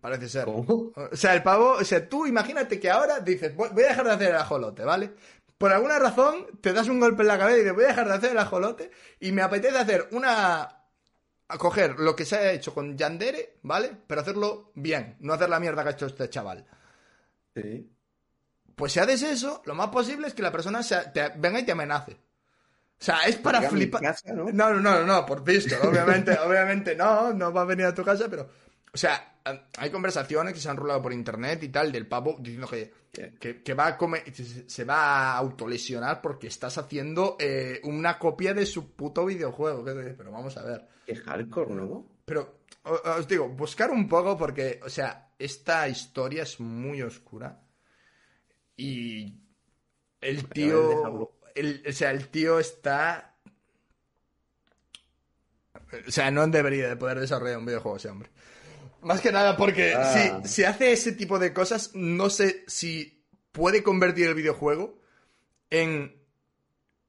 Parece ser. ¿Cómo? O sea, el pavo, o sea, tú imagínate que ahora dices, voy voy a dejar de hacer el ajolote, ¿vale? Por alguna razón te das un golpe en la cabeza y dices, voy a dejar de hacer el ajolote y me apetece hacer una... a coger lo que se ha hecho con Yandere, ¿vale? Pero hacerlo bien, no hacer la mierda que ha hecho este chaval. Sí. Pues si haces eso, lo más posible es que la persona se- te- venga y te amenace. O sea, es para flipar. casa, ¿no? No, no, no, no, por visto. Obviamente, obviamente no, no va a venir a tu casa, pero. O sea, hay conversaciones que se han rulado por internet y tal del pavo diciendo que, que, que va a comer, se- va a autolesionar porque estás haciendo eh, una copia de su puto videojuego. ¿Qué te- Pero vamos a ver. Qué hardcore, ¿no? Pero os digo, buscar un poco porque, o sea, esta historia es muy oscura. Y el tío. el- o sea, el tío está. O sea, no debería de poder desarrollar un videojuego ese hombre. Más que nada porque Ah. si, si hace ese tipo de cosas, no sé si puede convertir el videojuego en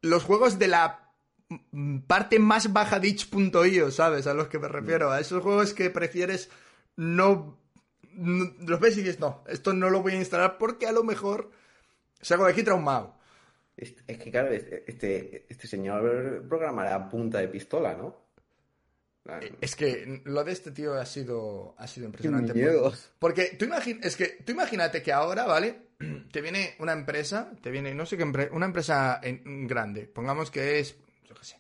los juegos de la parte más baja de itch.io, ¿sabes? A los que me refiero. A esos juegos que prefieres no, no- Los ves y dices, no, esto no lo voy a instalar porque a lo mejor salgo de aquí traumado. Es, es que, claro, este, este, señor programará a punta de pistola, ¿no? Ah, Es que lo de este tío ha sido, ha sido impresionante. miedo. Porque tú, imagi- es que tú imagínate que ahora, ¿vale? Te viene una empresa, te viene, no sé qué empresa, una empresa en- grande, pongamos que es, yo qué sé,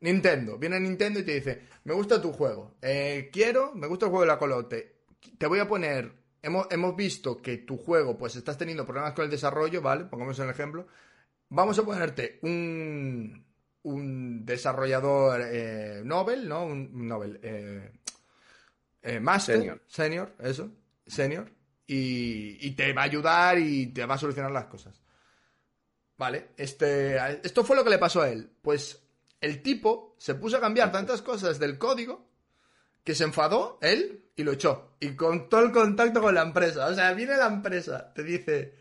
Nintendo. Viene Nintendo y te dice, me gusta tu juego, eh, quiero, me gusta el juego de la colote, te voy a poner, hemos, hemos visto que tu juego, pues estás teniendo problemas con el desarrollo, ¿vale? Pongamos el ejemplo. Vamos a ponerte un, un desarrollador eh, Nobel, ¿no? Un Nobel. Eh, eh, Master. Senior. Senior, eso. Senior. Y, y te va a ayudar y te va a solucionar las cosas. Vale, este, esto fue lo que le pasó a él. Pues el tipo se puso a cambiar tantas cosas del código que se enfadó él y lo echó. Y con todo el contacto con la empresa. O sea, viene la empresa, te dice,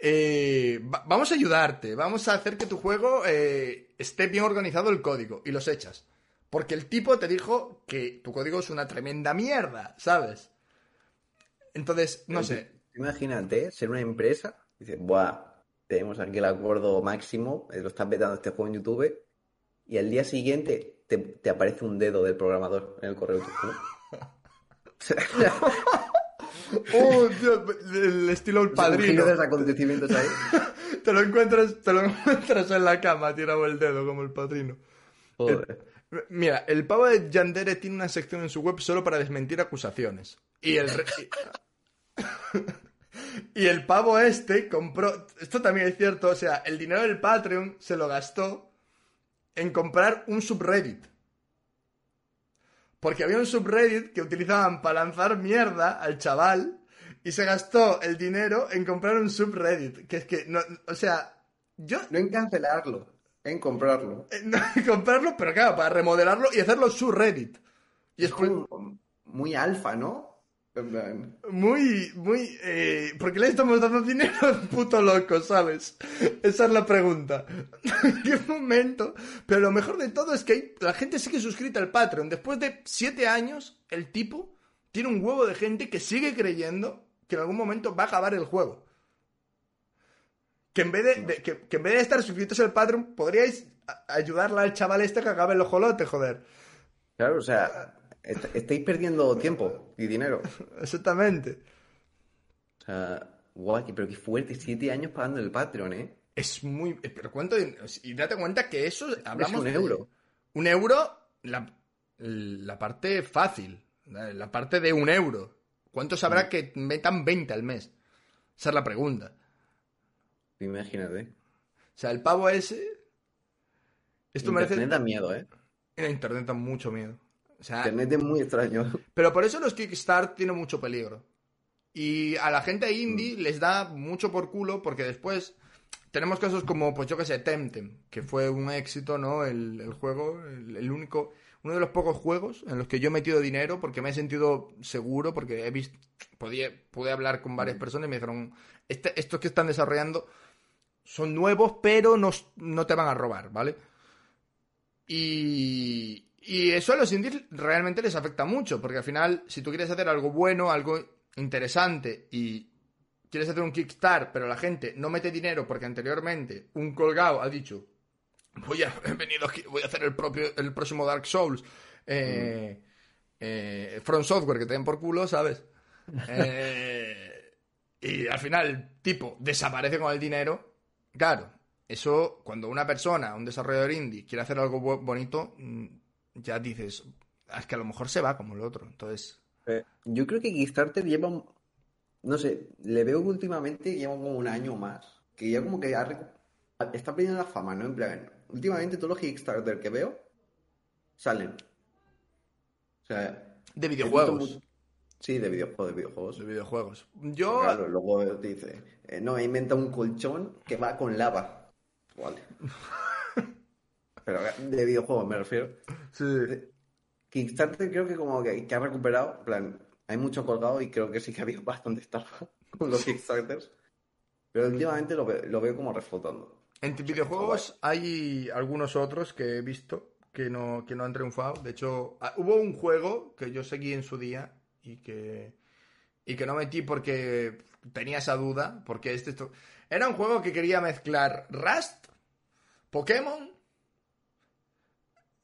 eh, va- vamos a ayudarte, vamos a hacer que tu juego eh, esté bien organizado el código. Y los echas. Porque el tipo te dijo que tu código es una tremenda mierda, ¿sabes? Entonces, no sé. Imagínate ser una empresa dices, buah, tenemos aquí el acuerdo máximo, eh, lo estás vetando este juego en YouTube, y al día siguiente te, te aparece un dedo del programador en el correo. Oh, tío, el estilo el padrino. los acontecimientos ahí. Te lo encuentras, te lo encuentras en la cama, tirado el dedo como el padrino. Joder. Mira, el pavo de Yandere tiene una sección en su web solo para desmentir acusaciones. Y el re- y el pavo este compró, esto también es cierto, o sea, el dinero del Patreon se lo gastó en comprar un subreddit. Porque había un subreddit que utilizaban para lanzar mierda al chaval y se gastó el dinero en comprar un subreddit. Que es que, no, o sea, yo No en cancelarlo, en comprarlo. eh, no, comprarlo, pero claro, para remodelarlo y hacerlo su Reddit. Y es Es como muy alfa, ¿no? Muy, muy... Eh, ¿Por qué le estamos dando dinero al puto loco, sabes? Esa es la pregunta. ¿En qué momento? Pero lo mejor de todo es que hay- la gente sigue suscrita al Patreon. Después de siete años, el tipo tiene un huevo de gente que sigue creyendo que en algún momento va a acabar el juego. Que en vez de, de- que, que en vez de estar suscritos al Patreon, podríais ayudarle al chaval este que acabe el ojolote, joder. Claro, o sea, est- estáis perdiendo tiempo y dinero. Exactamente. O sea, guay, pero qué fuerte, siete años pagando el Patreon, ¿eh? Es muy. Pero cuánto. Y date cuenta que eso. Hablamos un de- euro. un euro la, la parte fácil, la parte de un euro. ¿Cuántos habrá que metan 20 al mes? Esa es la pregunta. Imagínate. O sea, el pavo ese. Esto Internet merece. da miedo, ¿eh? En internet da mucho miedo. O sea, Internet es muy extraño. pero por eso los Kickstart tienen mucho peligro. Y a la gente indie les da mucho por culo porque después tenemos casos como, pues yo que sé, Temtem, que fue un éxito, ¿no? El, el juego, el, el único, uno de los pocos juegos en los que yo he metido dinero porque me he sentido seguro, porque he visto, podía, pude hablar con varias personas y me dijeron, este, estos que están desarrollando son nuevos, pero no, no te van a robar, ¿vale? Y, y eso a los indies realmente les afecta mucho, porque al final, si tú quieres hacer algo bueno, algo interesante y quieres hacer un Kickstart, pero la gente no mete dinero porque anteriormente un colgado ha dicho, voy a, he venido aquí, voy a hacer el, propio, el próximo Dark Souls, eh, eh, From Software, que te den por culo, ¿sabes? Eh, y al final el tipo desaparece con el dinero. Claro, eso cuando una persona, un desarrollador indie, quiere hacer algo bonito, mm, ya dices, "Ah, es que a lo mejor se va como el otro. Entonces, Eh, Yo creo que Kickstarter lleva, un- no sé, le veo que últimamente lleva como un año más, que ya como que ha está perdiendo la fama, ¿no? En plan, últimamente todos los Kickstarter que veo salen. O sea, de videojuegos. Sí, de videojuegos, de videojuegos. De videojuegos. Yo, Claro, luego te dice, eh, no, he inventado un colchón que va con lava. Vale. Pero de videojuegos me refiero. sí, Kickstarter creo que como que, que ha recuperado, en plan, hay mucho colgado y creo que sí que ha habido bastante estafa con los Kickstarters. Pero últimamente lo veo como reflotando. En videojuegos hay algunos otros que he visto que no, que no han triunfado. De hecho, ah, hubo un juego que yo seguí en su día y que, y que no metí porque tenía esa duda. Porque este esto- era un juego que quería mezclar Rust, Pokémon.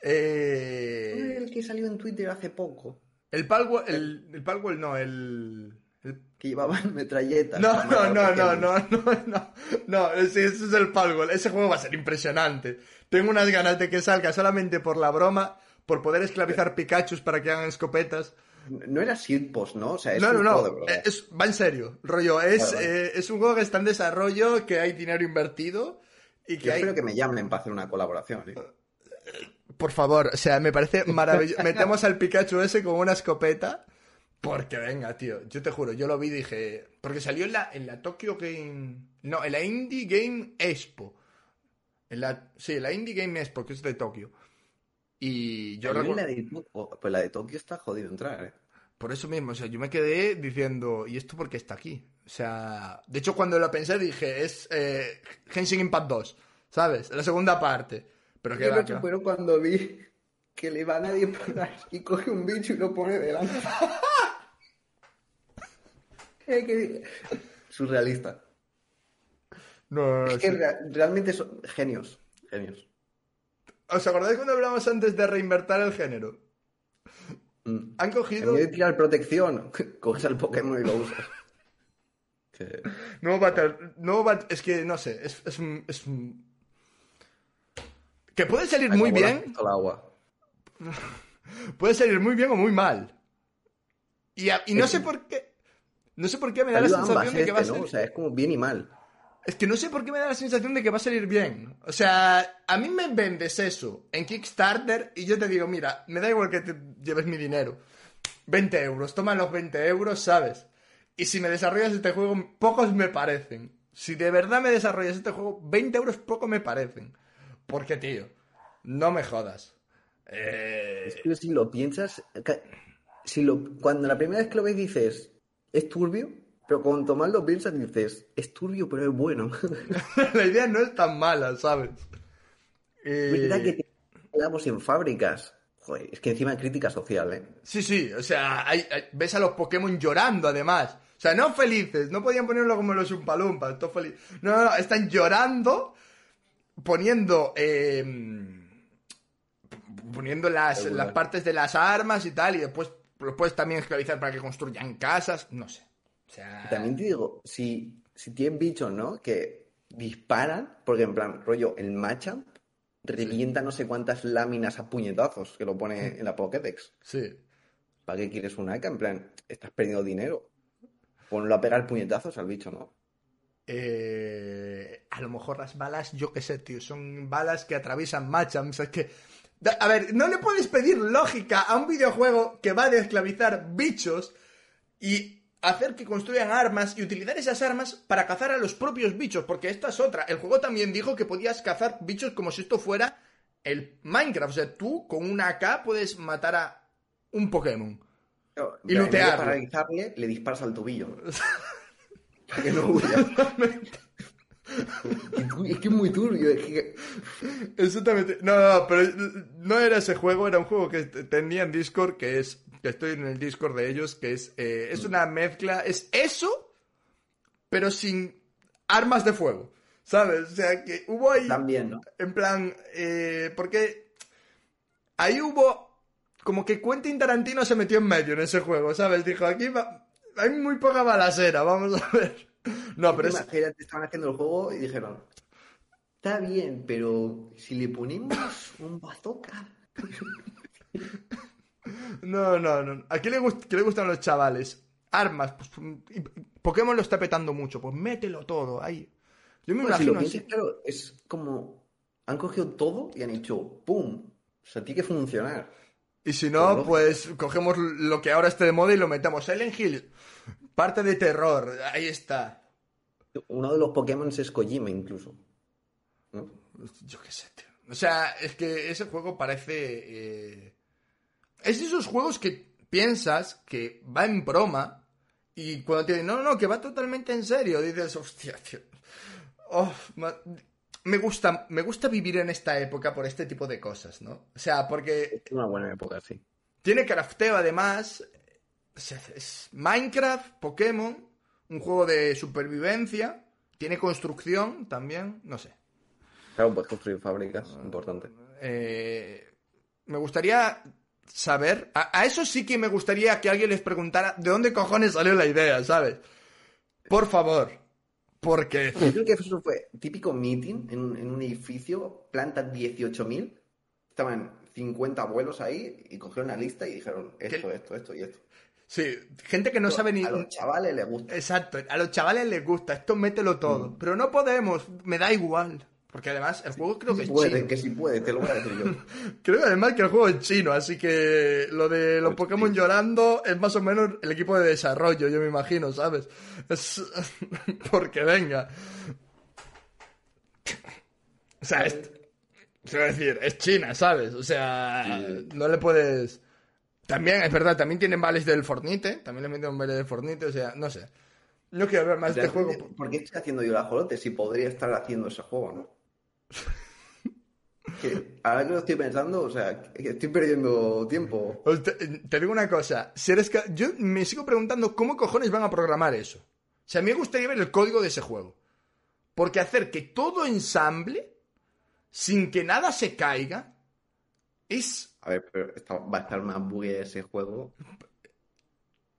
Eh, El que salió en Twitter hace poco, el Palworld, el, el Palworld no, el, el que llevaba metralletas. No, no, no, no, no, no, no, no, ese, ese es el Palworld. Ese juego va a ser impresionante. Tengo unas ganas de que salga solamente por la broma, por poder esclavizar Pikachus para que hagan escopetas. No era Shitpost, ¿no? O sea, es No, no, no, de es- va en serio, rollo. Es, Vale, eh, es un juego que está en desarrollo, que hay dinero invertido y que Yo hay... espero que me llamen para hacer una colaboración. ¿eh? Por favor, o sea, me parece maravilloso. Metemos al Pikachu ese con una escopeta. Porque venga, tío, yo te juro, yo lo vi y dije. Porque salió en la, en la Tokyo Game. No, en la Indie Game Expo. En la, sí, en la Indie Game Expo, que es de Tokio. Y yo recuerdo. la de, oh, pues la de Tokio está jodido entrar, ¿eh? Por eso mismo, o sea, yo me quedé diciendo, ¿y esto por qué está aquí? O sea, de hecho, cuando lo pensé dije, es eh, Genshin Impact 2, ¿sabes? La segunda parte. Pero que Yo lo supero cuando vi que le va a nadie disparar y coge un bicho y lo pone delante. Es que- Surrealista. No, no, no, Es que sí. rea- realmente son genios. Genios. ¿Os acordáis cuando hablamos antes de reinvertir el género? Mm. Han En cogido vez de tirar protección, coges al Pokémon y lo usas. Que- nuevo Battle, nuevo Bat- es que no sé, es, es es un- que puede salir muy bien, pistola agua. puede salir muy bien o muy mal. Y, a- y no Es sé que- por qué, no sé por qué me da la sensación ambas de que va a este, ¿no? ser, O sea, es como bien y mal. es que no sé por qué me da la sensación de que va a salir bien. O sea, a mí me vendes eso en Kickstarter y yo te digo, mira, me da igual que te lleves mi dinero. 20 euros, toma los 20 euros, ¿sabes? Y si me desarrollas este juego, pocos me parecen. Si de verdad me desarrollas este juego, 20 euros poco me parecen. Porque, tío, no me jodas. Eh, Es que si lo piensas, si lo, cuando la primera vez que lo ves dices, es turbio, pero cuanto más lo piensas dices, es turbio, pero es bueno. la idea no es tan mala, ¿sabes? Eh, verdad que te quedamos en fábricas. Joder, es que encima crítica social, ¿eh? Sí, sí, o sea, hay- hay- ves a los Pokémon llorando además. O sea, no felices, no podían ponerlo como los Umpalumpas, todo feliz. No, no, no, están llorando, poniendo. eh, poniendo las, las partes de las armas y tal, y después los puedes también esclavizar para que construyan casas, no sé. O sea. También te digo, si, si tienes bichos, ¿no? Que disparan, porque en plan, rollo, el Machamp revienta no sé cuántas láminas a puñetazos que lo pone en la Pokédex. Sí. ¿Para qué quieres una AK? En plan, estás perdiendo dinero. Ponlo a pegar puñetazos al bicho, ¿no? Eh, a lo mejor las balas, yo qué sé, tío, son balas que atraviesan machams. Es que. A ver, no le puedes pedir lógica a un videojuego que va a esclavizar bichos y hacer que construyan armas y utilizar esas armas para cazar a los propios bichos, porque esta es otra. El juego también dijo que podías cazar bichos como si esto fuera el Minecraft. O sea, tú con una AK puedes matar a un Pokémon. Y lootearlo. paralizarle, le disparas al tobillo. Para que no huya. es que es muy turbio. Es que... Exactamente. No, no, pero no era ese juego, era un juego que tenía en Discord, que es, que estoy en el Discord de ellos, que es, eh, es una mezcla, es eso, pero sin armas de fuego, ¿sabes? O sea, que hubo ahí, También, ¿no? en plan, eh, porque ahí hubo, como que Quentin Tarantino se metió en medio en ese juego, ¿sabes? Dijo, aquí va- hay muy poca balacera, vamos a ver. No, pero es, Imagínate, estaban haciendo el juego y dijeron, está bien, pero si le ponemos un bazooka... No, no, no. ¿A quién le, gust- qué le gustan los chavales? Armas. Pues, y Pokémon lo está petando mucho. Pues mételo todo ahí. Yo me Bueno, si lo imagino piensas, así. claro, es como... Han cogido todo y han hecho ¡pum! O sea, tiene que funcionar. Y si Pues no, lógico. pues cogemos lo que ahora esté de moda y lo metemos. Silent Hill. Parte de terror. Ahí está. Uno de los Pokémon es Kojima incluso. ¿no? Yo qué sé, tío. O sea, es que ese juego parece... eh, Es de esos juegos que piensas que va en broma y cuando te dicen, no, no, que va totalmente en serio, dices, hostia, tío. Oh, me gusta, me gusta vivir en esta época por este tipo de cosas, ¿no? O sea, porque Es una buena época, sí. tiene crafteo además. Es Minecraft, Pokémon, un juego de supervivencia, tiene construcción también, no sé. Claro, puedes construir fábricas, importante. Eh, me gustaría saber. A, a eso sí que me gustaría que alguien les preguntara de dónde cojones salió la idea, ¿sabes? Por favor. Porque. Yo creo que eso fue típico meeting en, un- en un edificio, planta 18.000. Estaban 50 abuelos ahí y cogieron una lista y dijeron esto, ¿Qué? esto, esto y esto. Sí, gente que no sabe ni. A los chavales les gusta. Exacto, a los chavales les gusta, esto mételo todo. Pero no podemos, me da igual. Porque además el juego creo que es puede, chino. que si puede, te lo voy a decir yo. Creo además que el juego es chino, así que lo de los Pues Pokémon sí. llorando es más o menos el equipo de desarrollo, yo me imagino, ¿sabes? Es... Porque venga. O sea, es... Quiero decir, es China, ¿sabes? O sea, Sí. no le puedes... También, es verdad, también tienen vales del Fornite, también le meten un vale del Fornite, o sea, no sé. No quiero ver más de este juego. ¿Por qué estoy haciendo yo la jolote si podría estar haciendo ese juego, no? Que ahora que lo estoy pensando, o sea, que estoy perdiendo tiempo. Te, te digo una cosa, si eres ca- yo me sigo preguntando cómo cojones van a programar eso. O sea, a mí me gustaría ver el código de ese juego. Porque hacer que todo ensamble, sin que nada se caiga, es... A ver, pero está- va a estar más buggy ese juego.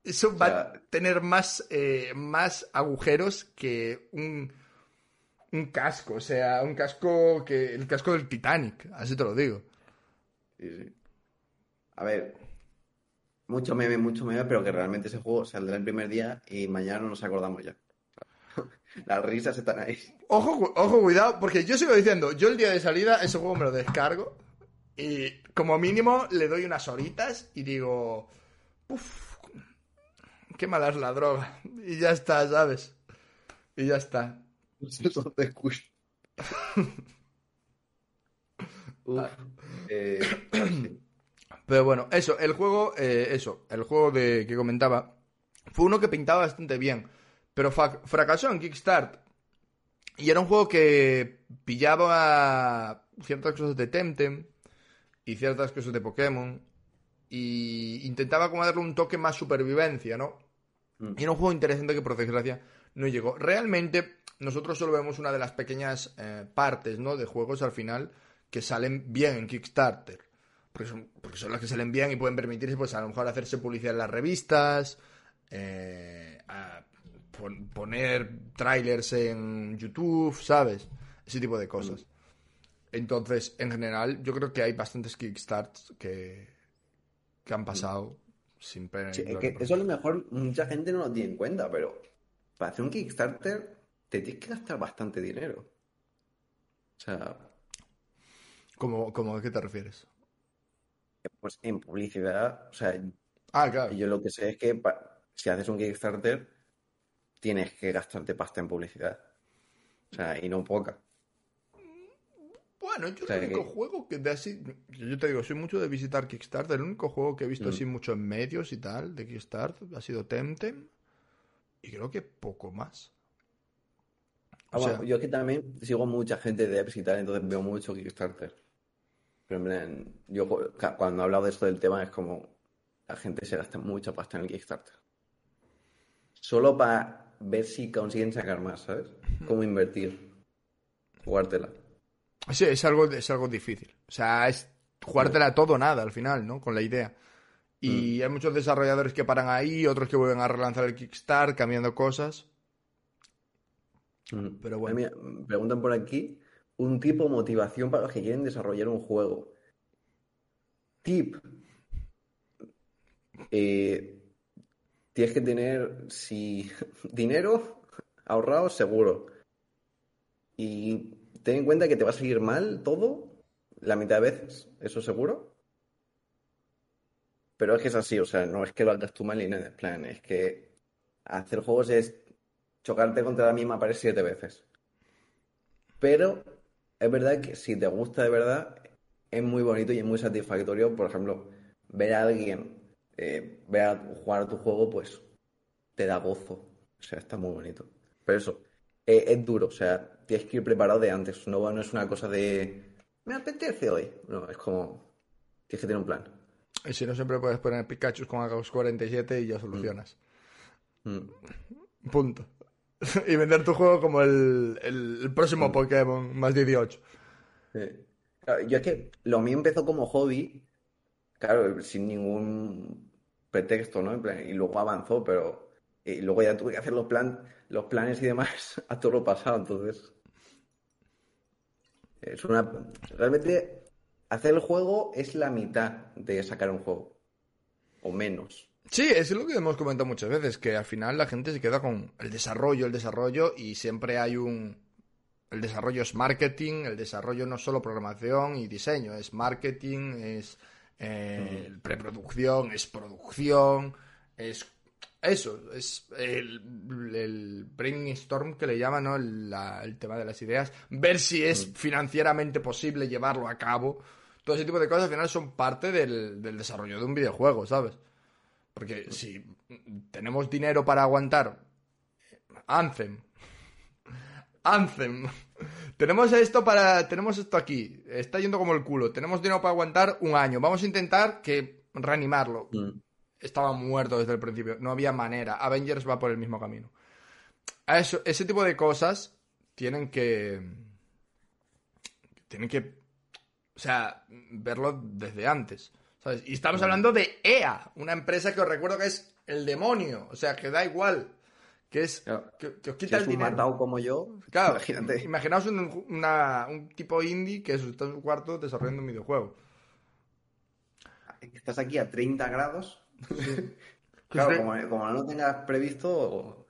Eso va sea- a tener más, eh, más agujeros que un, un casco. O sea, un casco que... El casco del Titanic, así te lo digo. Sí, sí. A ver, mucho meme, mucho meme, pero que realmente ese juego saldrá el primer día y mañana no nos acordamos ya. Las risas están ahí. Ojo, ojo, cuidado, porque yo sigo diciendo, yo el día de salida ese juego me lo descargo y como mínimo le doy unas horitas y digo, uff, qué mala es la droga. Y ya está, ¿sabes? Y ya está. Eso te escucho. Uf, eh, Pero bueno, eso, el juego, eh, eso, el juego de que comentaba, fue uno que pintaba bastante bien, pero fa- fracasó en Kickstart. Y era un juego que pillaba ciertas cosas de Temtem y ciertas cosas de Pokémon y intentaba como darle un toque más supervivencia, ¿no? Mm. Y era un juego interesante que por desgracia no llegó. Realmente nosotros solo vemos una de las pequeñas eh, partes, ¿no? De juegos al final que salen bien en Kickstarter. Porque son, porque son las que salen bien y pueden permitirse, pues a lo mejor hacerse publicidad en las revistas, eh, a pon- poner trailers en YouTube, ¿sabes? Ese tipo de cosas. Entonces, en general, yo creo que hay bastantes Kickstarts que, que han pasado sin pena. Sí, es que eso a lo mejor mucha gente no lo tiene en cuenta, pero para hacer un Kickstarter te tienes que gastar bastante dinero. O sea, ¿Cómo, cómo, ¿A qué te refieres? pues en publicidad, o sea, Ah, claro. yo lo que sé es que pa- si haces un Kickstarter tienes que gastarte pasta en publicidad. O sea, y no poca. Bueno, yo O sea, el único que- juego que de así. Yo te digo, soy mucho de visitar Kickstarter. El único juego que he visto Mm. así mucho en medios y tal de Kickstarter ha sido Temtem. Y creo que poco más. Ah, bueno, yo es que también sigo mucha gente de apps y tal, entonces veo mucho Kickstarter. Pero en plan, yo cuando he hablado de esto del tema es como la gente se gasta mucha pasta en el Kickstarter. Solo para ver si consiguen sacar más, ¿sabes? Cómo invertir. Jugártela. Sí, es algo, es algo difícil. O sea, es jugártela todo o nada al final, ¿no? Con la idea. Y Mm. hay muchos desarrolladores que paran ahí, otros que vuelven a relanzar el Kickstarter, cambiando cosas. Mm. Pero bueno. mira, preguntan por aquí un tipo de motivación para los que quieren desarrollar un juego. Tip. Eh, tienes que tener si dinero ahorrado seguro. Y ten en cuenta que te va a salir mal todo la mitad de veces, eso seguro. Pero es que es así, o sea, no es que lo hagas tú mal ni nada, en plan, es que hacer juegos es chocarte contra la misma pared siete veces. Pero es verdad que si te gusta de verdad, es muy bonito y es muy satisfactorio, por ejemplo, ver a alguien eh, ver jugar a tu juego, pues te da gozo. O sea, está muy bonito. Pero eso, eh, es duro, o sea, tienes que ir preparado de antes. No, no es una cosa de me apetece hoy. No, es como tienes que tener un plan. Y si no, siempre puedes poner Pikachu con Agos 47 y ya solucionas. Mm. Punto. y vender tu juego como el, el- próximo Mm. Pokémon más 18. Sí. Claro, yo es que lo mío empezó como hobby, claro, sin ningún pretexto, ¿no? En plan, y luego avanzó, pero y luego ya tuve que hacer los plan, los planes y demás a todo lo pasado, entonces es una realmente hacer el juego es la mitad de sacar un juego o menos. Sí, es lo que hemos comentado muchas veces, que al final la gente se queda con el desarrollo, el desarrollo, y siempre hay un... El desarrollo es marketing, el desarrollo no es solo programación y diseño, es marketing, es eh, preproducción, es producción, es eso, es el, el brainstorm que le llaman, ¿no? El, la- el tema de las ideas, ver si es financieramente posible llevarlo a cabo, todo ese tipo de cosas al final son parte del, del desarrollo de un videojuego, ¿sabes? Porque si tenemos dinero para aguantar Anthem, Anthem, tenemos esto para, tenemos esto aquí, está yendo como el culo, tenemos dinero para aguantar un año, vamos a intentar que reanimarlo. Mm. Estaba muerto desde el principio, no había manera. Avengers va por el mismo camino. A eso, ese tipo de cosas tienen que, tienen que, o sea, verlo desde antes. ¿sabes? Y estamos hablando de EA, una empresa que os recuerdo que es el demonio, o sea, que da igual, que es Claro. que, que os quita es el un dinero. matado como yo, Claro, imagínate. imaginaos un, una- un tipo indie que está en su cuarto desarrollando un videojuego. Estás aquí a 30 grados. Claro, Sí. como, como no lo tengas previsto,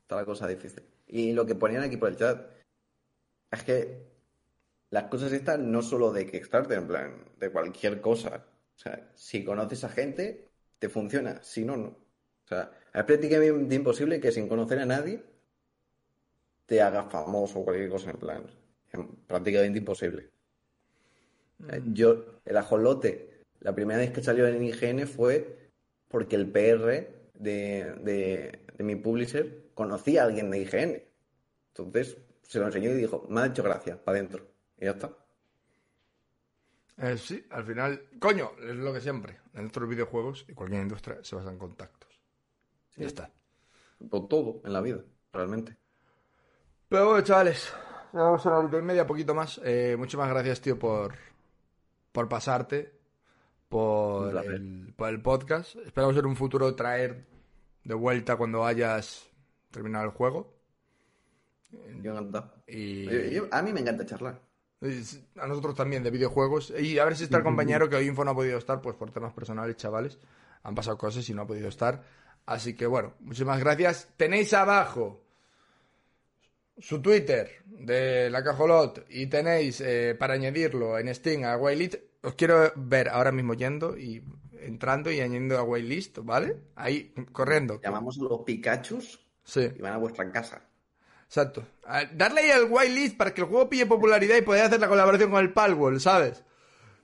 está la cosa difícil. Y lo que ponían aquí por el chat es que las cosas estas no solo de Kickstarter, en plan, de cualquier cosa. O sea, si conoces a gente, te funciona. Si no, no. O sea, es prácticamente imposible que sin conocer a nadie te hagas famoso o cualquier cosa, en plan. Es prácticamente imposible. Eh, Yo, el ajolote, la primera vez que salió en IGN fue porque el PR de, de- de mi publisher conocía a alguien de IGN. Entonces se lo enseñó y dijo, me ha hecho gracia, para adentro. Y ya está. Eh, sí, al final, coño, es lo que siempre. De los videojuegos y cualquier industria se basa en contactos. Ya está. Por todo en la vida, realmente. Pero bueno, chavales, ya vamos a la hora y media, poquito más. Eh, muchísimas gracias, tío, por, por pasarte, por el, por el podcast. Esperamos en un futuro traer de vuelta cuando hayas terminado el juego. Yo encantado. Y Yo- yo- a mí me encanta charlar. A nosotros también de videojuegos. Y a ver si está el compañero que hoy Info no ha podido estar, pues por temas personales, chavales. Han pasado cosas y no ha podido estar. Así que bueno, muchísimas gracias. Tenéis abajo su Twitter de la Cajolot y tenéis eh, para añadirlo en Steam a Wailit. Os quiero ver ahora mismo yendo y entrando y añadiendo a Waitlist, ¿vale? Ahí, corriendo. Llamamos a los Pikachus Sí. y van a vuestra casa. Exacto. Darle ahí al whitelist para que el juego pille popularidad y poder hacer la colaboración con el Palworld, ¿sabes?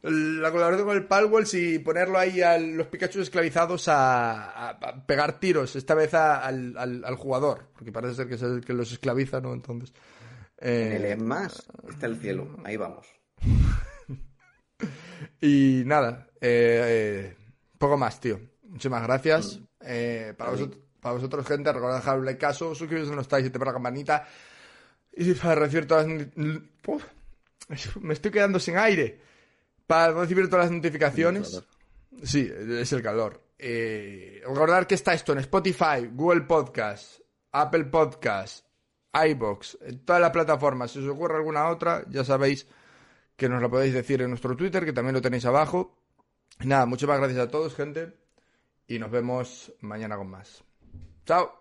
El- La colaboración con el Palworld y ponerlo ahí a los Pikachu esclavizados a, pegar tiros, esta vez a- al, al- al jugador, porque parece ser que es el que los esclaviza, ¿no? Entonces. En eh, el más está el cielo. Ahí vamos. y nada, eh, eh, poco más, tío. Muchísimas gracias. Eh, para, vosotros, para vosotros, gente, recordad dejarle caso, suscribiros si no estáis y te la campanita. Y para recibir todas las... Uf, me estoy quedando sin aire. Para recibir todas las notificaciones. Sí, es el calor. Eh, recordar que está esto en Spotify, Google Podcast, Apple Podcast, iBox, en todas las plataformas. Si os ocurre alguna otra, ya sabéis que nos lo podéis decir en nuestro Twitter, que también lo tenéis abajo. Nada, muchas gracias a todos, gente. Y nos vemos mañana con más. Chao.